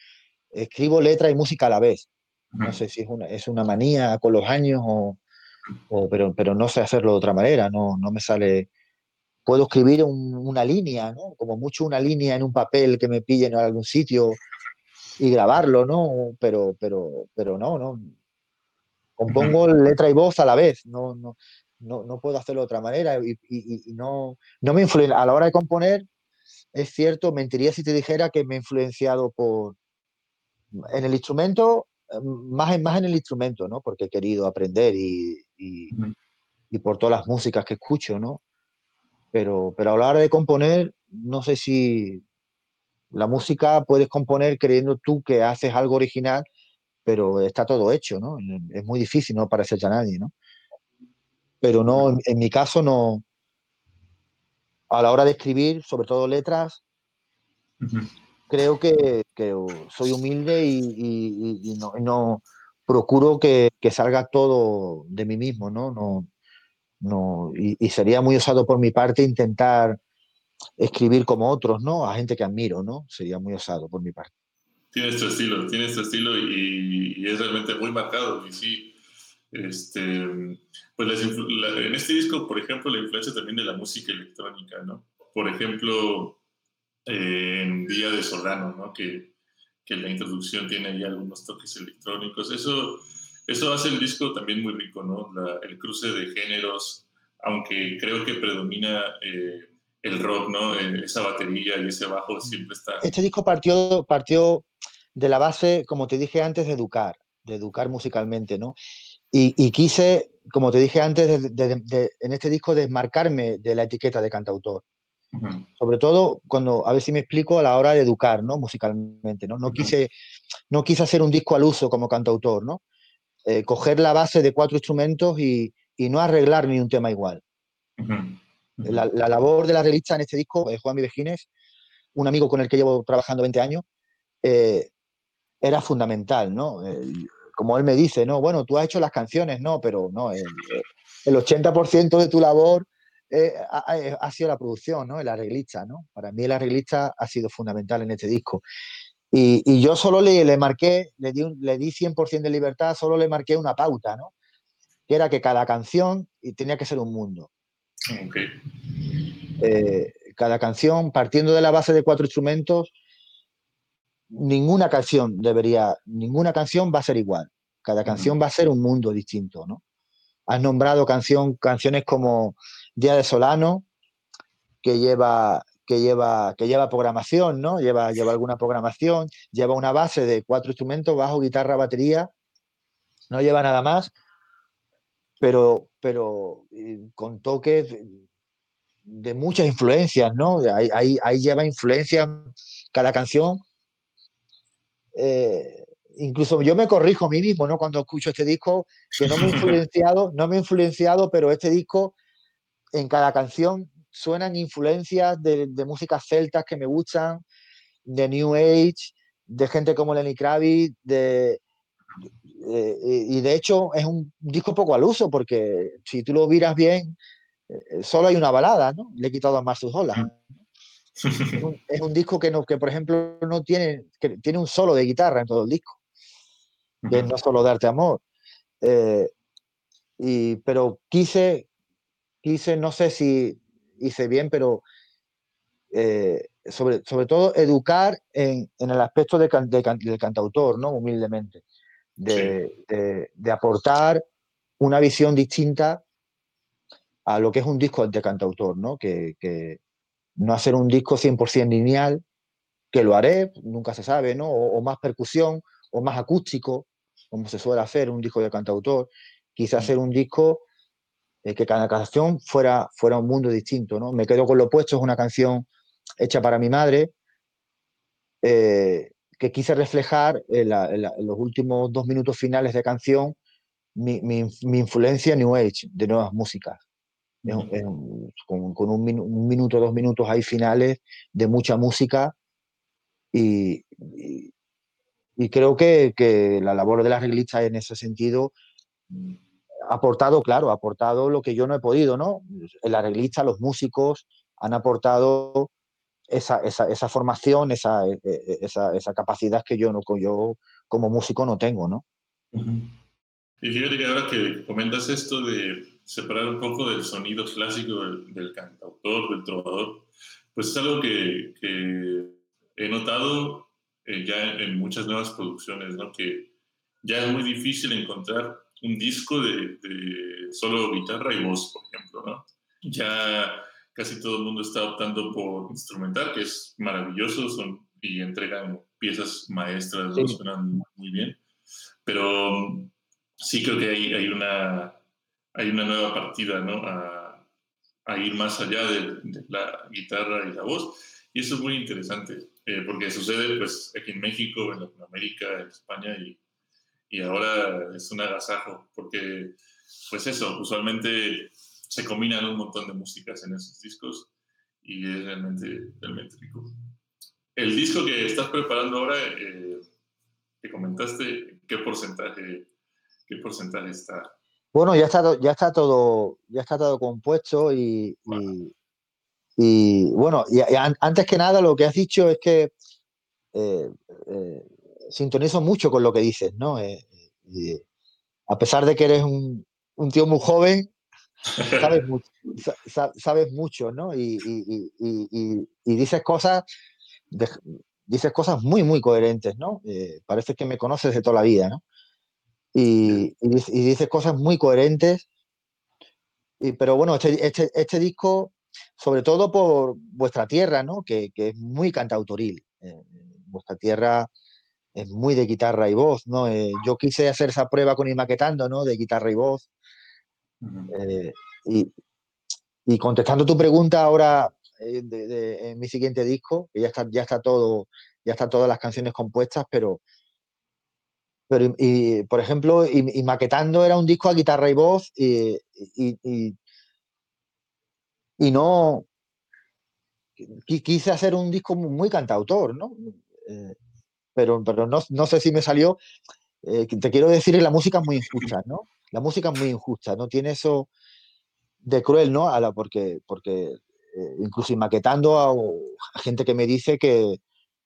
Escribo letra y música a la vez. No sé si es una, es una manía con los años o, pero, pero no sé hacerlo de otra manera, no, no me sale... Puedo escribir una línea, ¿no? Como mucho una línea en un papel que me pillen en algún sitio y grabarlo, ¿no? Pero, pero, pero no, no. Compongo letra y voz a la vez, no, no, no, no puedo hacerlo de otra manera y, y, y no, no me influye. A la hora de componer, es cierto, mentiría si te dijera que me he influenciado por... En el instrumento más, más en el instrumento, ¿no? Porque he querido aprender y, y, y, por todas las músicas que escucho, ¿no? Pero, pero a la hora de componer, no sé si la música puedes componer creyendo tú que haces algo original, pero está todo hecho, ¿no? Es muy difícil no parecerse a nadie, ¿no? Pero no, en, en mi caso no. A la hora de escribir, sobre todo letras, uh -huh creo que, que soy humilde y, y, y no, no, procuro que, que, salga todo de mí mismo, ¿no? no, no y, y, sería muy osado por mi parte intentar escribir como otros, ¿no? A gente que admiro, ¿no? Sería muy osado por mi parte. Tienes tu estilo, tienes tu estilo y, es realmente muy marcado. Y sí, este, pues la, la, en este disco, por ejemplo, la influencia también de la música electrónica, ¿no? Por ejemplo, en Día de Solano, ¿no? Que, que, la introducción tiene ahí algunos toques electrónicos. Eso, eso hace el disco también muy rico, ¿no? La, el cruce de géneros, aunque creo que predomina eh, el rock, ¿no? Eh, esa batería y ese bajo siempre está. Este disco partió, partió de la base, como te dije antes, de educar, de educar musicalmente, ¿no? Y, quise, como te dije antes, de, en este disco desmarcarme de la etiqueta de cantautor. Sobre todo cuando, a ver si me explico, a la hora de educar, ¿no? Musicalmente, ¿no? No, quise, no quise hacer un disco al uso como cantautor, ¿no? Eh, coger la base de cuatro instrumentos y, y, no arreglar ni un tema igual. La, labor de la revista en este disco, eh, Juan Vivejines, un amigo con el que llevo trabajando 20 años, eh, era fundamental, ¿no? como él me dice, no, bueno, tú has hecho las canciones, no, pero no, el, 80% de tu labor eh, ha, sido la producción, ¿no? El arreglista, ¿no? Para mí el arreglista ha sido fundamental en este disco. Y, yo solo le, le, marqué, le di, le di 100% de libertad, solo le marqué una pauta, ¿no? Que era que cada canción tenía que ser un mundo. Eh, cada canción, partiendo de la base de cuatro instrumentos, ninguna canción debería, ninguna canción va a ser igual. Cada canción va a ser un mundo distinto, ¿no? Has nombrado canción, canciones como Día de Solano, que lleva, que lleva, que lleva programación, ¿no? Lleva, lleva alguna programación, lleva una base de cuatro instrumentos, bajo, guitarra, batería, no lleva nada más, pero, pero con toques de muchas influencias, ¿no? Ahí, ahí, lleva influencias cada canción. Eh, incluso yo me corrijo a mí mismo, ¿no? Cuando escucho este disco, que no me ha influenciado, no me ha influenciado, pero este disco, en cada canción suenan influencias de, de músicas celtas que me gustan, de New Age, de gente como Lenny Kravitz, de, y de hecho es un disco poco al uso, porque si tú lo miras bien, eh, solo hay una balada, ¿no? Le he quitado a más sus olas. Es un, disco que, no, que, por ejemplo, no tiene, que tiene un solo de guitarra en todo el disco, que no solo darte amor. Eh, y, pero quise, quise, no sé si hice bien, pero eh, sobre, sobre todo educar en, en el aspecto de, del cantautor, ¿no? Humildemente, de, de, de aportar una visión distinta a lo que es un disco de cantautor, ¿no? Que, que no hacer un disco 100% lineal, que lo haré, nunca se sabe, ¿no? O, más percusión, o más acústico, como se suele hacer un disco de cantautor. Quise hacer un disco eh, que cada canción fuera, fuera un mundo distinto, ¿no? Me quedo con lo opuesto, es una canción hecha para mi madre, eh, que quise reflejar en, los últimos dos minutos finales de canción mi, mi, mi influencia New Age, de nuevas músicas con, un, minuto, dos minutos ahí finales de mucha música y, y, creo que, que, la labor de la reglista en ese sentido aportado, claro, ha aportado lo que yo no he podido, ¿no? El arreglista, los músicos han aportado esa, esa, esa formación, esa, e, e, esa, esa, capacidad que yo, no, yo como músico no tengo, ¿no? Y fíjate que ahora que comentas esto de separar un poco del sonido clásico del, cantautor, del trovador, pues es algo que, he notado eh, ya en, muchas nuevas producciones, ¿no? Que ya es muy difícil encontrar un disco de, solo guitarra y voz, por ejemplo, ¿no? Ya casi todo el mundo está optando por instrumental, que es maravilloso, son, y entregan piezas maestras, suenan muy bien, pero sí creo que hay, hay una hay una nueva partida, ¿no? A, ir más allá de, la guitarra y la voz. Y eso es muy interesante, eh, porque sucede pues aquí en México, en Latinoamérica, en España, y, y ahora es un agasajo, porque pues eso, usualmente se combinan un montón de músicas en esos discos y es realmente, realmente rico. El disco que estás preparando ahora, eh, que comentaste, ¿qué porcentaje, qué porcentaje está bueno, ya está, ya está todo, ya está todo compuesto y, y, bueno, y, antes que nada lo que has dicho es que eh, eh, sintonizo mucho con lo que dices, ¿no? Eh, a pesar de que eres un, tío muy joven, sabes [laughs] mucho, sabes mucho ¿no? Y, dices cosas, dices cosas muy, muy coherentes, ¿no? parece que me conoces de toda la vida, ¿no? y, y, dice cosas muy coherentes. Y, pero bueno, este, este, este, disco, sobre todo por vuestra tierra, ¿no? que, que es muy cantautoril. Eh, vuestra tierra es muy de guitarra y voz. ¿no? Eh, yo quise hacer esa prueba con Imaquetando, ¿no? de guitarra y voz. Eh, y, y, contestando tu pregunta ahora en mi siguiente disco, que ya está, ya está todo, ya están todas las canciones compuestas, pero pero, y, por ejemplo, y, Maquetando era un disco a guitarra y voz y, y no, quise hacer un disco muy cantautor, ¿no? Eh, pero, pero no, no, sé si me salió. Eh, te quiero decir, la música es muy injusta, ¿no? La música es muy injusta, ¿no? Tiene eso de cruel, ¿no? A la, porque, porque eh, incluso maquetando a, gente que me dice que,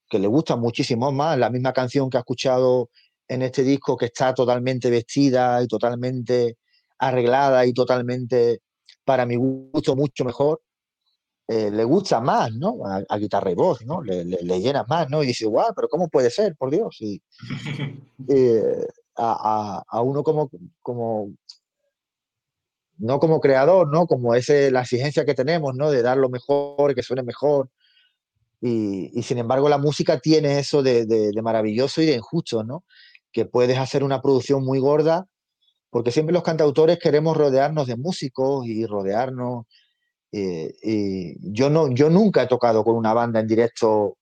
que, le gusta muchísimo más la misma canción que ha escuchado en este disco, que está totalmente vestida y totalmente arreglada y totalmente, para mi gusto, mucho mejor, eh, le gusta más, ¿no? A, guitarra y voz, ¿no? Le, le, llena más, ¿no? Y dice, guau, pero ¿cómo puede ser, por Dios? Y, [laughs] eh, a, a, uno como, como, no como creador, ¿no? Como ese, la exigencia que tenemos, ¿no? De dar lo mejor, que suene mejor. Y, y sin embargo la música tiene eso de, de, de, maravilloso y de injusto, ¿no? Que puedes hacer una producción muy gorda, porque siempre los cantautores queremos rodearnos de músicos y rodearnos eh, yo, no, yo nunca he tocado con una banda en directo,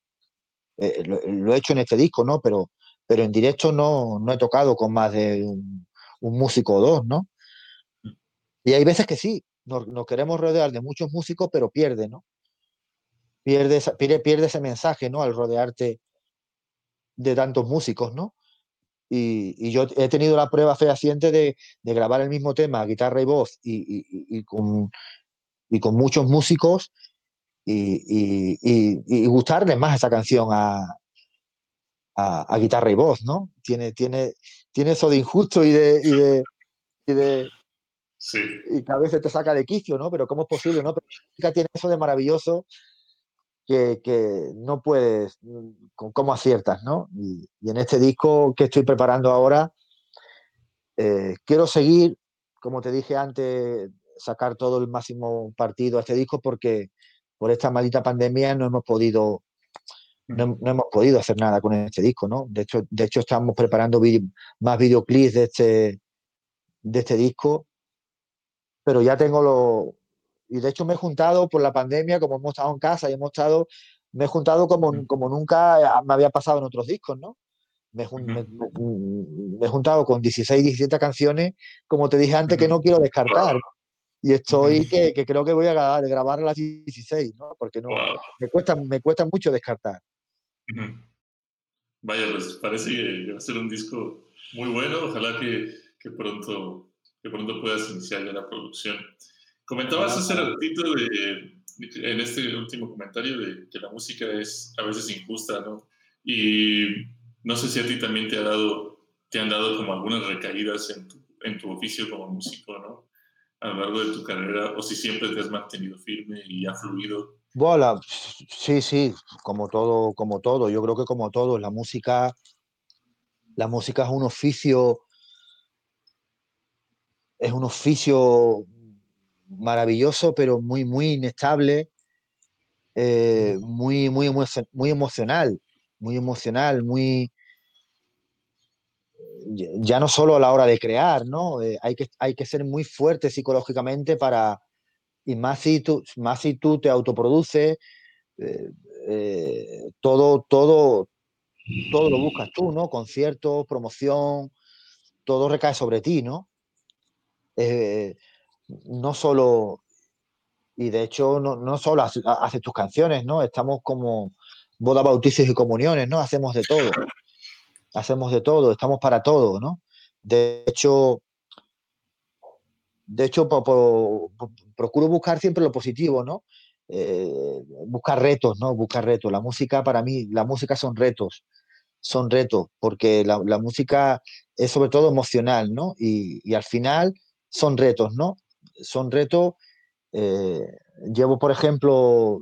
eh, lo, he hecho en este disco, ¿no? Pero, pero en directo no, no he tocado con más de un, músico o dos, ¿no? Y hay veces que sí, nos, queremos rodear de muchos músicos, pero pierde, ¿no? Pierde, pierde, pierde, ese mensaje, ¿no? Al rodearte de tantos músicos, ¿no? Y, yo he tenido la prueba fehaciente de, grabar el mismo tema, guitarra y voz, y con, y con muchos músicos y, y, gustarles más esa canción a, a, guitarra y voz, ¿no? Tiene, tiene, tiene eso de injusto y de... Y de, y de sí. Y que a veces te saca de quicio, ¿no? Pero ¿cómo es posible, no? Pero la música tiene eso de maravilloso que, que no puedes, con cómo aciertas, ¿no? Y, y, en este disco que estoy preparando ahora, eh, quiero seguir, como te dije antes, sacar todo el máximo partido a este disco porque por esta maldita pandemia no hemos podido no, mm. hemos podido hacer nada con este disco, ¿no? De hecho, de hecho estamos preparando más videoclips de este, de este disco, pero ya tengo lo... Y de hecho me he juntado por la pandemia, como hemos estado en casa y hemos estado, me he juntado como, como nunca me había pasado en otros discos, ¿no? Me, he juntado con 16, 17 canciones, como te dije antes, que no quiero descartar. Y estoy que, que, creo que voy a grabar, grabar a las 16, ¿no? Porque no, me, cuesta, me cuesta mucho descartar. Vaya, pues parece que va a ser un disco muy bueno. Ojalá que, que pronto, que pronto puedas iniciar ya la producción. Comentabas hace ratito de, en este último comentario de que la música es a veces injusta, ¿no? Y no sé si a ti también te, ha dado, te han dado como algunas recaídas en tu, en tu oficio como músico, ¿no? A lo largo de tu carrera o si siempre te has mantenido firme y ha fluido? Bueno, sí, sí, como todo, como todo. Yo creo que como todo, la música, la música es un oficio, es un oficio maravilloso, pero muy, muy inestable, eh, muy, muy, muy emocional, muy emocional, muy, ya no solo a la hora de crear, ¿no? Eh, hay, que, hay que ser muy fuerte psicológicamente para, y más si tú, más si tú te autoproduces, eh, eh, todo, todo, todo lo buscas tú, ¿no? Conciertos, promoción, todo recae sobre ti, ¿no? no solo, y de hecho no, no solo haces, tus canciones, ¿no? Estamos como boda, bautizos y comuniones, ¿no? Hacemos de todo hacemos de todo, estamos para todo, ¿no? De hecho, de hecho procuro buscar siempre lo positivo, ¿no? Eh, buscar retos, ¿no? Buscar retos. La música, para mí, la música son retos, son retos, porque la, música es sobre todo emocional, ¿no? Y, al final son retos, ¿no? Son retos. Eh, llevo, por ejemplo,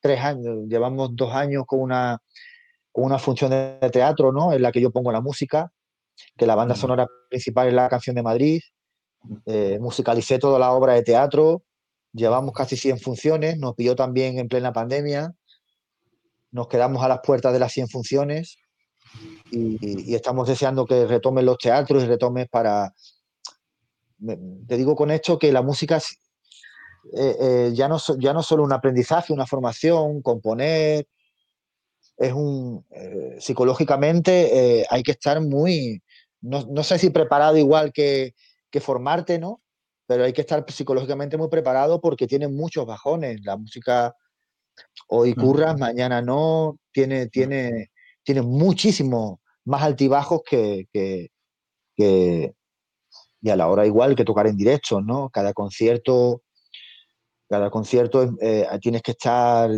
tres años, llevamos dos años con una una función de teatro, ¿no? En la que yo pongo la música, que la banda sonora principal es la canción de Madrid. Eh, musicalicé toda la obra de teatro. Llevamos casi 100 funciones. Nos pilló también en plena pandemia. Nos quedamos a las puertas de las 100 funciones y, estamos deseando que retomen los teatros y retomen para... Te digo con esto que la música eh, eh, ya, no, ya no solo un aprendizaje, una formación, componer, es un, eh, psicológicamente eh, hay que estar muy, no, no, sé si preparado igual que, que formarte, ¿no? pero hay que estar psicológicamente muy preparado porque tiene muchos bajones. La música hoy curra, mañana no, tiene, tiene, tiene muchísimo más altibajos que, que, y a la hora igual que tocar en directo, ¿no? Cada concierto, cada concierto eh, tienes que estar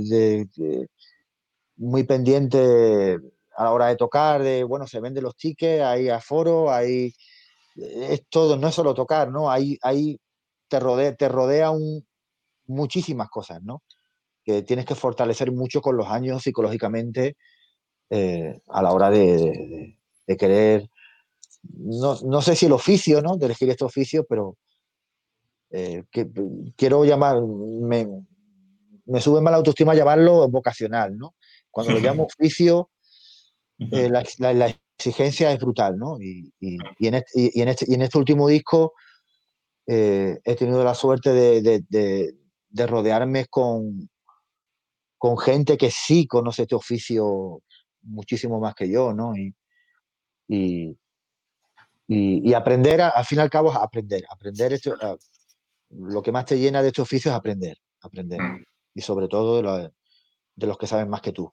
muy pendiente a la hora de tocar, de, bueno, se venden los tickets, hay aforo, hay, es todo, no es solo tocar, ¿no? Hay, hay te rodea, te rodea un, muchísimas cosas, ¿no? Que tienes que fortalecer mucho con los años psicológicamente eh, a la hora de, querer, no, sé si el oficio, ¿no? De elegir este oficio, pero eh, que, quiero llamar, me sube mal la autoestima llamarlo vocacional, ¿no? Cuando lo llamo oficio, eh, la, exigencia es brutal, ¿no? Y, en, este, y, en, este, en este último disco he tenido la suerte de, rodearme con, con gente que sí conoce este oficio muchísimo más que yo, ¿no? Y, aprender, al fin y al cabo, es aprender. Aprender esto, lo que más te llena de este oficio es aprender, aprender. Y sobre todo de los que saben más que tú.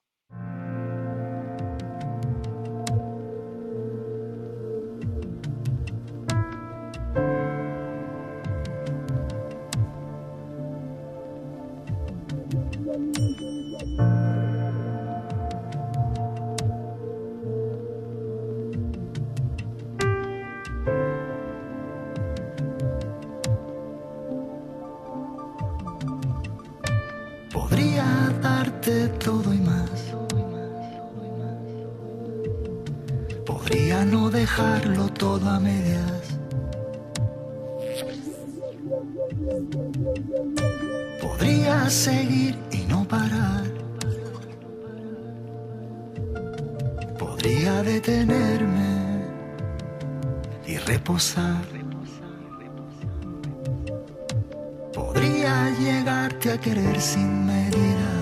Dejarlo todo a medias. Podría seguir y no parar. Podría detenerme y reposar. Podría llegarte a querer sin medida.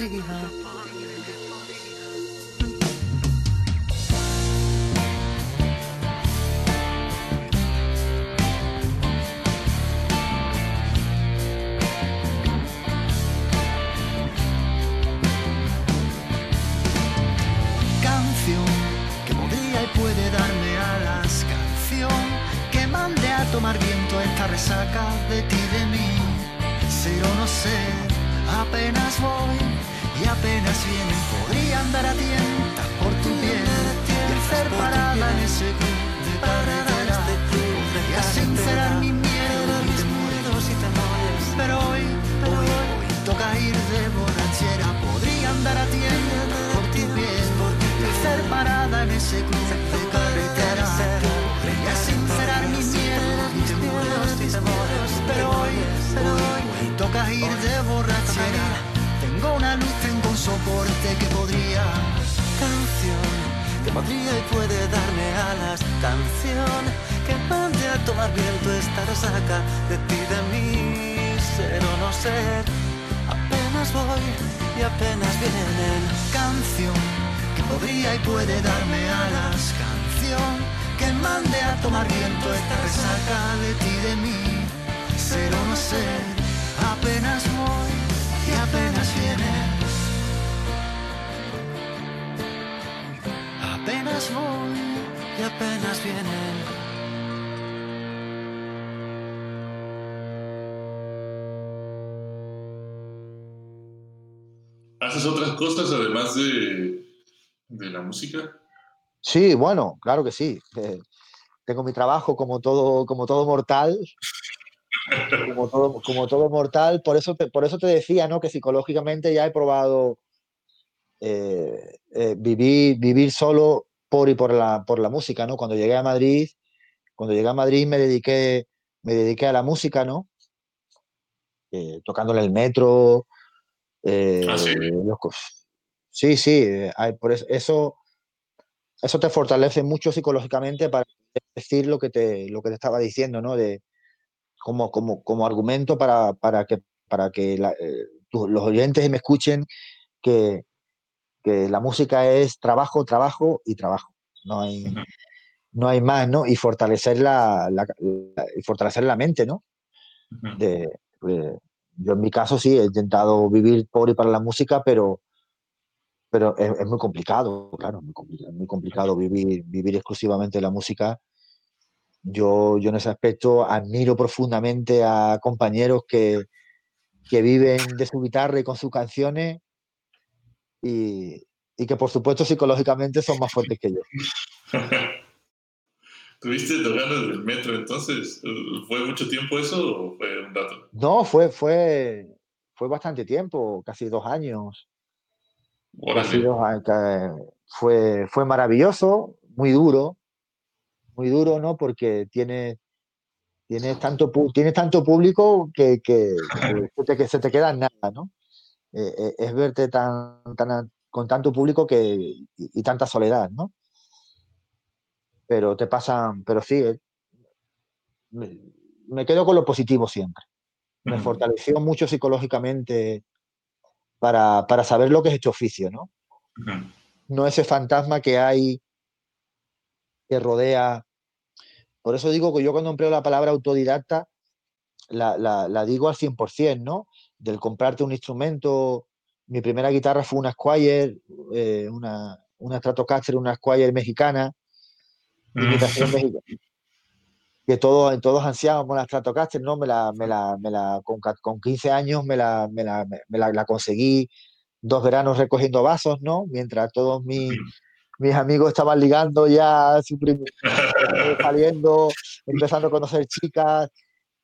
Andar a Que podría y puede darme alas. Canción que mande a tomar viento esta resaca de ti, de mí, ser no ser. Apenas voy y apenas vienen. Apenas voy y apenas vienen. ¿Haces otras cosas además de, de la música? Sí, bueno, claro que sí. Eh, tengo mi trabajo como todo, como todo mortal. Como todo, como todo mortal. Por eso, te, por eso te decía, ¿no? Que psicológicamente ya he probado eh, eh, vivir, vivir solo por y por la, por la música, ¿no? Cuando llegué a Madrid, cuando llegué a Madrid me dediqué, me dediqué a la música, ¿no? Eh, tocando en el metro. Eh, Ah, sí. los cos- sí, sí, eh, hay- por eso, eso, eso te fortalece mucho psicológicamente para decir lo que te, lo que te estaba diciendo, ¿no? De, como, como, como argumento para, para que, para que la- eh, tu- los oyentes me escuchen que, que la música es trabajo, trabajo y trabajo. No hay, no hay más, ¿no? Y fortalecer la, la- la- y fortalecer la mente, ¿no? De- yo en mi caso sí he intentado vivir por y para la música, pero, pero es, es muy complicado, claro, es muy complicado, muy complicado vivir, vivir exclusivamente de la música. Yo, yo en ese aspecto admiro profundamente a compañeros que, que viven de su guitarra y con sus canciones y, y que por supuesto psicológicamente son más fuertes que yo. [laughs] ¿Tuviste tocando desde el metro entonces? ¿Fue mucho tiempo eso o fue un rato? No, fue, fue, fue bastante tiempo, casi dos años. Casi dos años. Fue, fue maravilloso, muy duro, muy duro, ¿no? Porque tiene, tienes tanto, tienes tanto público que, que, que se te, que se te queda en nada, ¿no? Eh, eh, es verte tan, tan con tanto público que, y, y tanta soledad, ¿no? Pero te pasan, pero sí, eh, me, me quedo con lo positivo siempre. Me fortaleció mucho psicológicamente para, para saber lo que es este oficio, ¿no? No ese fantasma que hay que rodea. Por eso digo que yo cuando empleo la palabra autodidacta, la, la- la digo al 100%, ¿no? Del comprarte un instrumento. Mi primera guitarra fue una Squire, eh, una, una Stratocaster, una Squire mexicana, imitación [laughs] mexicana. Que todos, todos ansiábamos la Stratocaster, ¿no? Me la, me la, me la, con, con 15 años me la, me la, me- la- la conseguí dos veranos recogiendo vasos, ¿no? Mientras todos mis, mis amigos estaban ligando ya eh, saliendo, empezando a conocer chicas,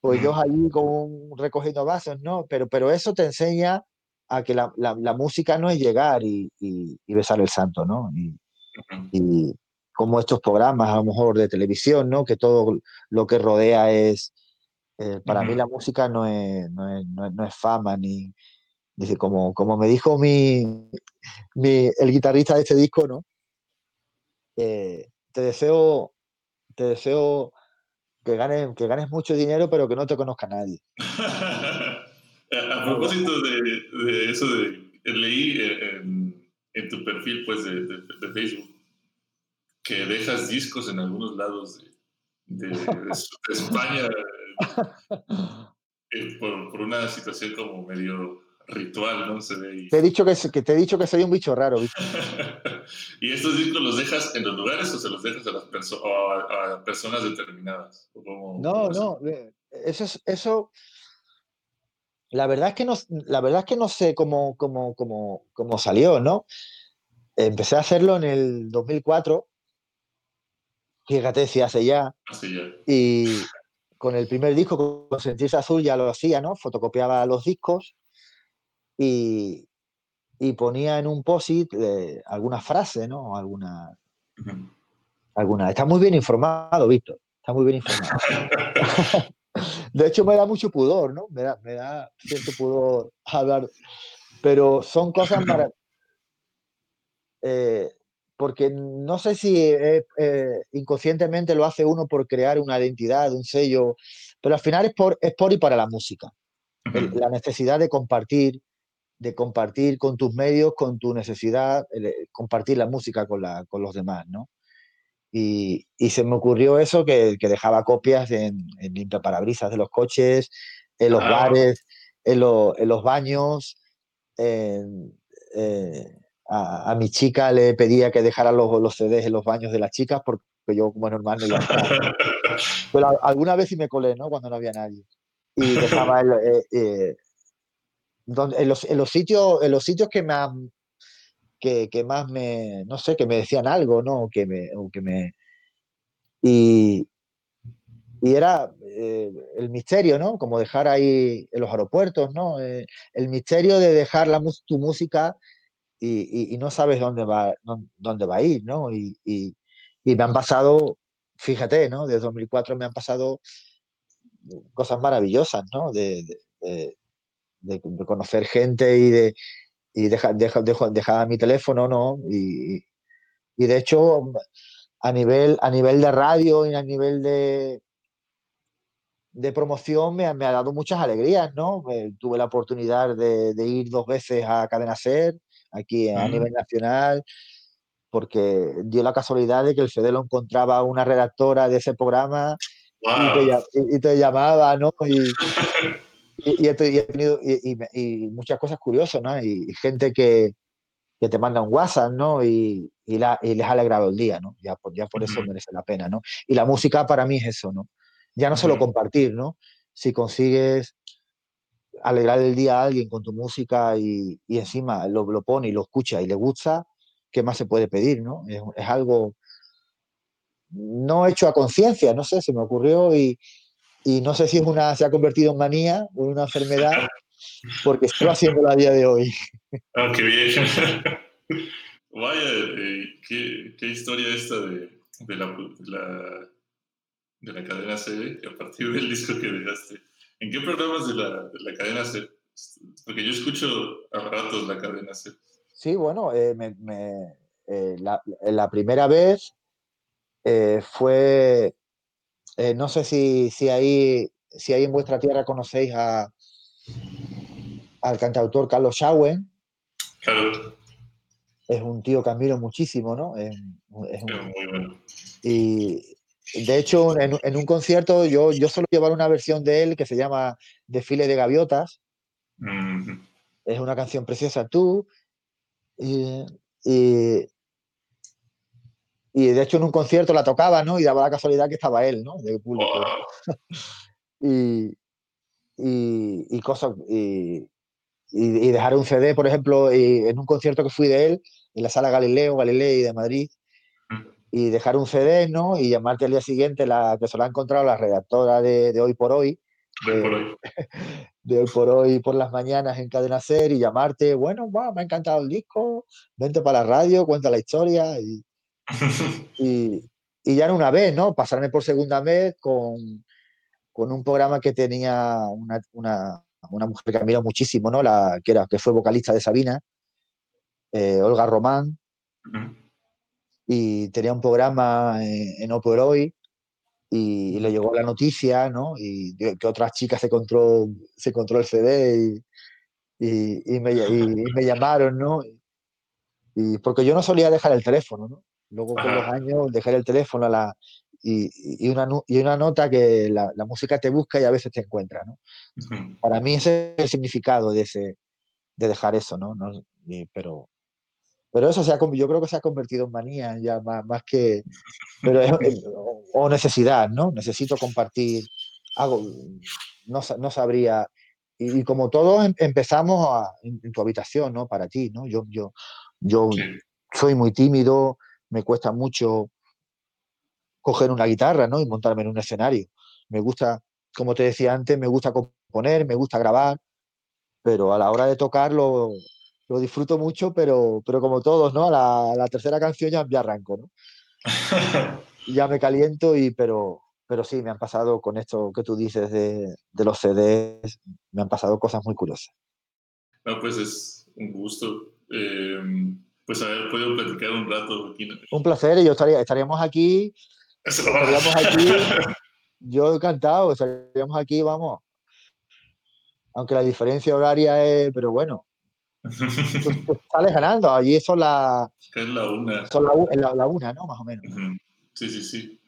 pues yo allí con un- recogiendo vasos, ¿no? Pero, pero eso te enseña a que la, la- la música no es llegar y, y- y besar el santo, ¿no? Y, y como estos programas, a lo mejor de televisión, ¿no? Que todo lo que rodea es, eh, para mí la música no es, no es, no es- no es fama, ni, dice, como, como me dijo mi, mi- el guitarrista de este disco, ¿no? Eh, te deseo, te deseo que ganes, que ganes mucho dinero, pero que no te conozca nadie. a, a propósito de, de eso de leí en, en tu perfil pues de, de- de Facebook que dejas discos en algunos lados de, de- [laughs] de España eh, por, por una situación como medio ritual, ¿no? Se ve y, Te he dicho que, que te he dicho que soy un bicho raro, ¿viste? [laughs] ¿Y estos discos los dejas en los lugares o se los dejas a, las perso a, a personas determinadas? ¿O cómo- No, no, eh, eso es, eso. La verdad es que no, la verdad es que no sé cómo, cómo, cómo, cómo salió, ¿no? Empecé a hacerlo en el 2004, fíjate si hace ya, Así ya. y, con el primer disco, con Sentirse Azul, ya lo hacía, ¿no? Fotocopiaba los discos y, y ponía en un posit eh, alguna frase, ¿no? Alguna, alguna. Está muy bien informado, Víctor. Está muy bien informado. [laughs] de hecho, me da mucho pudor, ¿no? Me da, me da cierto pudor hablar. Pero son cosas para. [clears throat] Eh, porque no sé si eh, inconscientemente lo hace uno por crear una identidad, un sello, pero al final es por, es por y para la música. la necesidad de compartir, de compartir con tus medios, con tu necesidad, compartir la música con, la, con los demás, ¿no? Y, y, se me ocurrió eso, que, que dejaba copias en, en limpiaparabrisas de los coches, en los bares, en, en, los baños. Eh, a, a, mi chica le pedía que dejara los, los, CDs en los baños de las chicas, porque yo como normal no iba [laughs] a Pero alguna vez sí me colé, ¿no? Cuando no había nadie. Y dejaba el, eh, eh, en, los, en, los, sitios, en los sitios que más, que, que, más me, no sé, que me decían algo, ¿no? Que me, que me, y, y era eh, el misterio, ¿no? Como dejar ahí en los aeropuertos, ¿no? Eh, el misterio de dejar la, tu música y, y, y, no sabes dónde va, dónde va a ir, ¿no? Y, y, me han pasado, fíjate, ¿no? Desde 2004 me han pasado cosas maravillosas, ¿no? De, de, de, de conocer gente y de y deja, deja, deja, dejaba mi teléfono, ¿no? Y, y, de hecho, a nivel, a nivel de radio y a nivel de, de promoción me, me ha dado muchas alegrías, ¿no? Eh, tuve la oportunidad de, de, ir dos veces a Cadena Ser, aquí a nivel nacional, porque dio la casualidad de que el CD lo encontraba una redactora de ese programa wow. y, te, y, te, llamaba, ¿no? Y, y, he tenido y, muchas cosas curiosas, ¿no? Y, gente que, que, te manda un WhatsApp, ¿no? Y, la, les ha alegrado el día, ¿no? Ya por, ya por eso merece la pena, ¿no? Y la música para mí es eso, ¿no? Ya no solo compartir, ¿no? Si consigues alegrar el día a alguien con tu música y, encima lo, lo, pone y lo escucha y le gusta, ¿qué más se puede pedir, ¿no? Es, es algo no hecho a conciencia, no sé, se me ocurrió y, y no sé si es una, se ha convertido en manía o en una enfermedad, porque estoy haciéndolo a día de hoy. [laughs] Ah, qué bien. [laughs] Vaya, eh, qué, qué, historia esta de, de, la, de, la, de la cadena C, a partir del disco que dejaste. ¿En qué programas de la, de la cadena C? Porque yo escucho a ratos la cadena C. Sí, bueno, eh, me, me, eh, la, la, primera vez eh, fue eh, no sé si, si, ahí, si ahí en vuestra tierra conocéis a, al cantautor Carlos Schauen. Claro. Es un tío que admiro muchísimo, ¿no? Es, es un, muy bueno. Y de hecho, en, en, un concierto yo, yo suelo llevar una versión de él que se llama Desfile de Gaviotas. Mm -hmm. Es una canción preciosa, tú. Y, y, y de hecho en un concierto la tocaba, ¿no? Y daba la casualidad que estaba él, ¿no? De público. Y, y, y, cosas. Y, y, dejar un CD, por ejemplo, en un concierto que fui de él, en la sala Galileo, Galilei de Madrid, y dejar un CD, ¿no? Y llamarte al día siguiente, la que se lo ha encontrado la redactora de, de Hoy por Hoy, de, por hoy. [laughs] de, hoy por hoy por las mañanas en Cadena Ser y llamarte, bueno, wow, me ha encantado el disco, vente para la radio, cuenta la historia y, [laughs] y, y, ya en una vez, ¿no? Pasarme por segunda vez con, con un programa que tenía una, una, una, mujer que admiro muchísimo, ¿no? La, que, era, que fue vocalista de Sabina, eh, Olga Román, Uh -huh. Y tenía un programa en, en Hoy y, y, le llegó la noticia, ¿no? Y que otras chicas se encontró, se encontró el CD y, y, y me, me, llamaron, ¿no? Y porque yo no solía dejar el teléfono, ¿no? Luego con los años dejar el teléfono a la, y, y, una, y una nota que la, la, música te busca y a veces te encuentra, ¿no? Uh -huh. Para mí ese es el significado de, ese, de dejar eso, ¿no? ¿no? Pero, pero eso se ha, yo creo que se ha convertido en manía ya más, más que, pero es, o necesidad, ¿no? Necesito compartir algo, no, no sabría, y, y, como todos em, empezamos a, en, en, tu habitación, ¿no? Para ti, ¿no? Yo, yo, yo soy muy tímido, me cuesta mucho coger una guitarra, ¿no? Y montarme en un escenario. me gusta, como te decía antes, me gusta componer, me gusta grabar, pero a la hora de tocarlo lo disfruto mucho, pero, pero como todos, ¿no? A la, tercera canción ya, ya arranco, ¿no? [laughs] ya me caliento, y, pero, pero sí, me han pasado con esto que tú dices de, de los CDs, me han pasado cosas muy curiosas. No, pues es un gusto. Eh, pues haber podido platicar un rato. Aquí. Un placer, y yo estaría, estaríamos aquí. Estaríamos aquí. [laughs] yo encantado, estaríamos aquí, vamos. Aunque la diferencia horaria es, pero bueno, sales ganando. Allí son las. [laughs] Es la una. Son la, la, una, ¿no? Más o menos. Sí, sí, sí.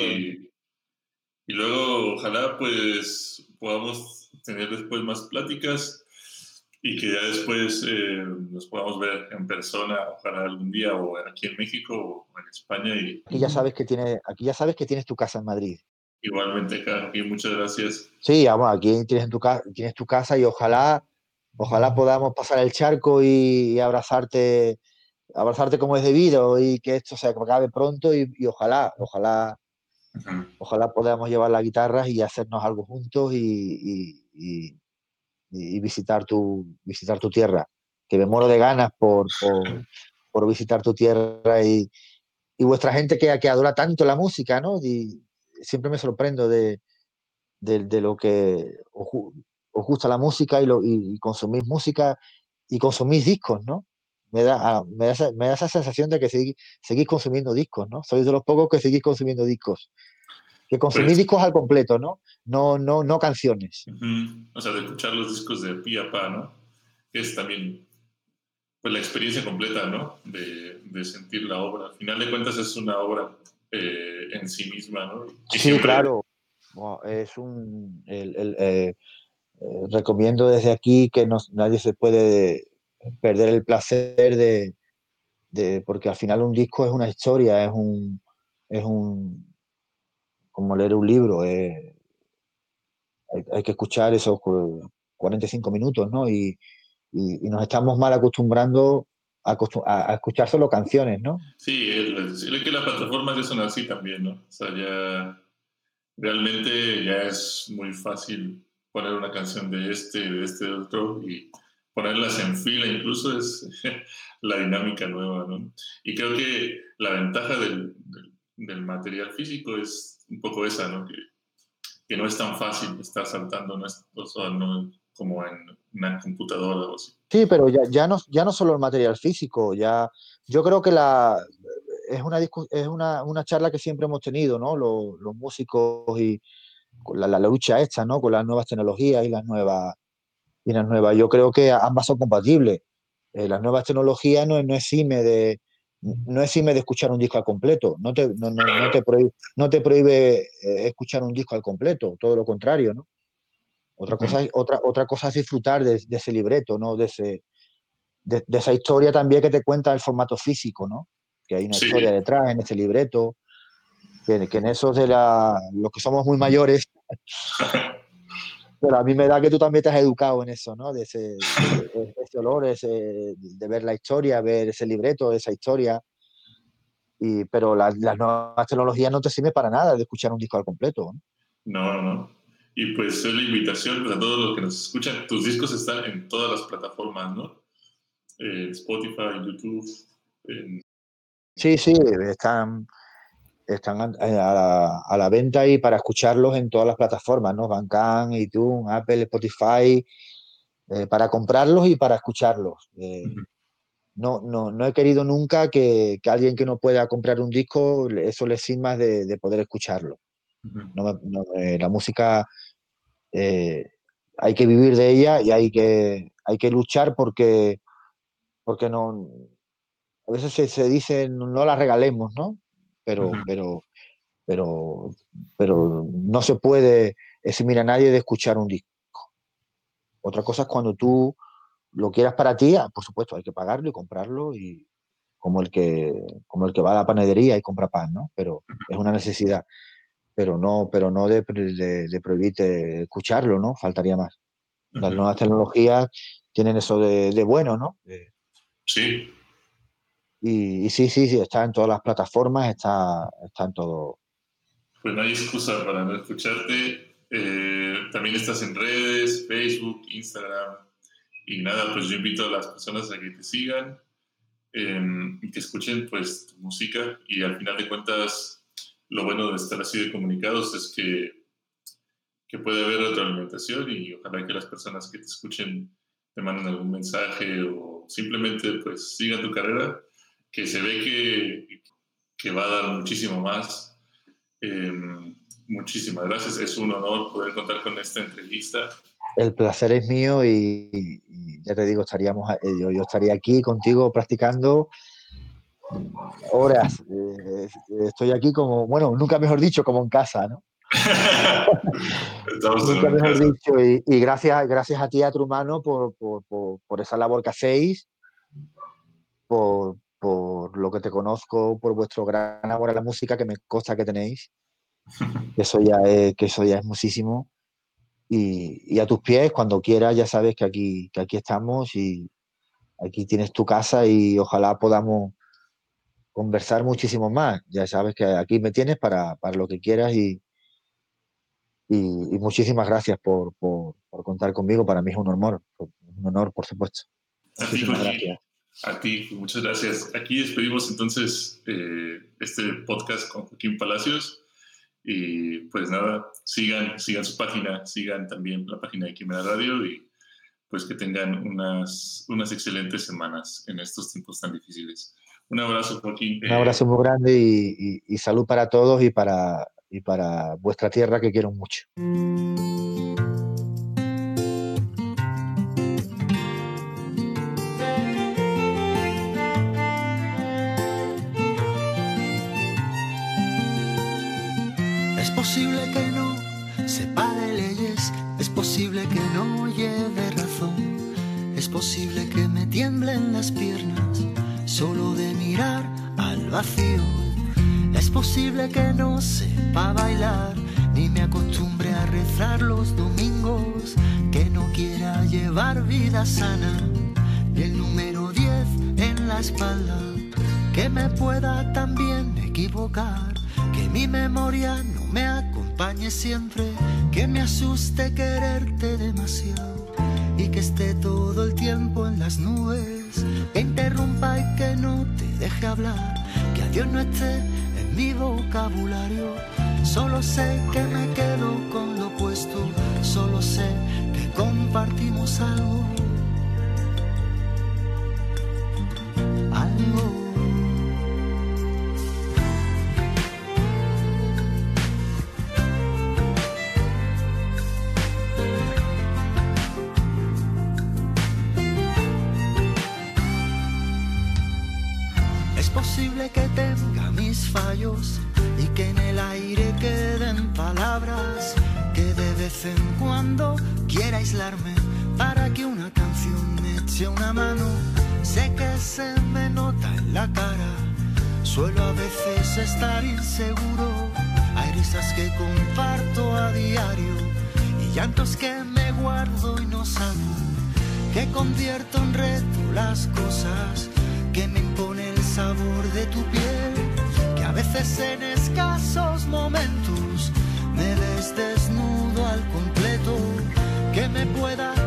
y, y, luego, ojalá, pues, podamos tener después más pláticas y que ya después eh, nos podamos ver en persona, ojalá algún día, o aquí en México o en España. Y... Aquí ya sabes que, tiene, aquí ya sabes que tienes tu casa en Madrid. Igualmente, aquí muchas gracias. Sí, vamos, aquí tienes tu, tienes tu casa y ojalá Ojalá podamos pasar el charco y, abrazarte, abrazarte como es debido y que esto se acabe pronto y, ojalá, ojalá, ojalá podamos llevar la guitarra y hacernos algo juntos y, visitar tu visitar tu tierra. Que me muero de ganas por, por, visitar tu tierra y, vuestra gente que, que adora tanto la música, ¿no? Y siempre me sorprendo de, de, lo que os gusta la música y, lo, y, consumís música y consumís discos, ¿no? Me da, ah, me da, me da esa sensación de que seguís, seguís, consumiendo discos, ¿no? Sois de los pocos que seguís consumiendo discos. Que consumís pues discos al completo, ¿no? No, no, no canciones. O sea, de escuchar los discos de pi a pa, ¿no? Es también pues, la experiencia completa, ¿no? De, de, sentir la obra. Al final de cuentas es una obra eh, en sí misma, ¿no? sí, claro. es un... El, el, eh, eh, recomiendo desde aquí que nadie se puede perder el placer de, porque al final un disco es una historia, es un, es un como leer un libro, hay, que escuchar esos 45 minutos, ¿no? Y, nos estamos mal acostumbrando a, escuchar solo canciones, ¿no? Sí, es, que las plataformas ya son así también, ¿no? O sea, ya realmente ya es muy fácil poner una canción de este, de este otro y ponerlas en fila, incluso es [laughs] la dinámica nueva, ¿no? Y creo que la ventaja del, del, material físico es un poco esa, ¿no? Que, que no es tan fácil estar saltando, no es, no, como en una computadora o así. Sí, pero ya, ya, no, ya no solo el material físico, ya yo creo que la, es, una, es una, una charla que siempre hemos tenido, ¿no? Los, los músicos y, la, la, lucha esta, ¿no? Con las nuevas tecnologías y las nuevas. Y las nuevas. Yo creo que ambas son compatibles. Eh, las nuevas tecnologías no, no exime de no exime de escuchar un disco al completo, no te, no, no, no te prohíbe, no te prohíbe eh, escuchar un disco al completo, todo lo contrario, ¿no? Otra cosa, otra, otra cosa es disfrutar de, de ese libreto, ¿no? De, ese, de, de, esa historia también que te cuenta el formato físico, ¿no? Que hay una historia detrás en ese libreto, que, en esos de la, los que somos muy mayores, pero a mí me da que tú también te has educado en eso, ¿no? De ese, ese olor, ese, de ver la historia, ver ese libreto, esa historia. Y, pero las, las nuevas tecnologías no te sirven para nada de escuchar un disco al completo. No, no, no. Y pues es la invitación a todos los que nos escuchan. Tus discos están en todas las plataformas, ¿no? En Spotify, YouTube. Sí, sí, están están eh, a la, venta y para escucharlos en todas las plataformas, ¿no? Bandcamp, iTunes, Apple, Spotify, eh, para comprarlos y para escucharlos. Eh, no, no, no he querido nunca que, que, alguien que no pueda comprar un disco, eso le más de, de poder escucharlo. la música hay que vivir de ella y hay que, hay que luchar porque, porque no, a veces se, se dice no la regalemos, ¿no? Pero, pero, pero, pero no se puede eximir a nadie de escuchar un disco. Otra cosa es cuando tú lo quieras para ti, ah, por supuesto, hay que pagarlo y comprarlo y como el que, como el que va a la panadería y compra pan, ¿no? Pero es una necesidad. Pero no, pero no de, de, prohibirte escucharlo, ¿no? Faltaría más. Las nuevas tecnologías tienen eso de, de bueno, ¿no? sí, y, sí, sí, sí, está en todas las plataformas, está, está en todo. pues no hay excusa para no escucharte. Eh, también estás en redes, Facebook, Instagram. Y nada, pues yo invito a las personas a que te sigan em, y que escuchen pues tu música. Y al final de cuentas, lo bueno de estar así de comunicados es que, que puede haber otra alimentación y ojalá que las personas que te escuchen te manden algún mensaje o simplemente pues sigan tu carrera, que se ve que, que va a dar muchísimo más. Em, muchísimas gracias, es un honor poder contar con esta entrevista. El placer es mío y, ya te digo, estaríamos, eh, yo, yo, estaría aquí contigo practicando horas. Eh, estoy aquí como, bueno, nunca mejor dicho, como en casa, ¿no? nunca mejor dicho. Y, gracias, gracias a ti, a tu hermano, por, por, por esa labor que hacéis, por, por lo que te conozco, por vuestro gran amor a la música que me consta que tenéis. [laughs] Eso ya es, que eso ya es muchísimo. Y, a tus pies, cuando quieras, ya sabes que aquí, que aquí estamos y aquí tienes tu casa y ojalá podamos conversar muchísimo más. Ya sabes que aquí me tienes para, lo que quieras y, y, muchísimas gracias por, por, contar conmigo. Para mí es un honor, un honor, por supuesto. [laughs] Muchísimas gracias. A ti, muchas gracias. Aquí despedimos entonces eh, este podcast con Joaquín Palacios. Y pues nada, sigan, sigan su página, sigan también la página de Quimera Radio y pues que tengan unas, unas excelentes semanas en estos tiempos tan difíciles. Un abrazo, Joaquín. Un abrazo muy grande y, y salud para todos y para, y para vuestra tierra que quiero mucho. De leyes, es posible que no lleve razón, es posible que me tiemblen las piernas solo de mirar al vacío, es posible que no sepa bailar ni me acostumbre a rezar los domingos, que no quiera llevar vida sana, ni el número 10 en la espalda, que me pueda también equivocar, que mi memoria no me acompañe siempre, que me asuste quererte demasiado y que esté todo el tiempo en las nubes, que interrumpa y que no te deje hablar, que adiós no esté en mi vocabulario. Solo sé que me quedo con lo opuesto, solo sé que compartimos algo. Algo. Mano. Sé que se me nota en la cara, suelo a veces estar inseguro. Hay risas que comparto a diario y llantos que me guardo y no salgo, que convierto en reto las cosas que me impone el sabor de tu piel, que a veces en escasos momentos me des desnudo al completo, que me pueda también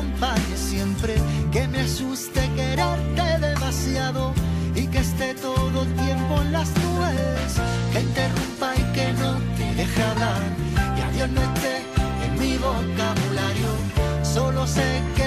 acompañe siempre, que me asuste quererte demasiado y que esté todo el tiempo en las nubes, que interrumpa y que no te deje hablar, y adiós no esté en mi vocabulario, solo sé que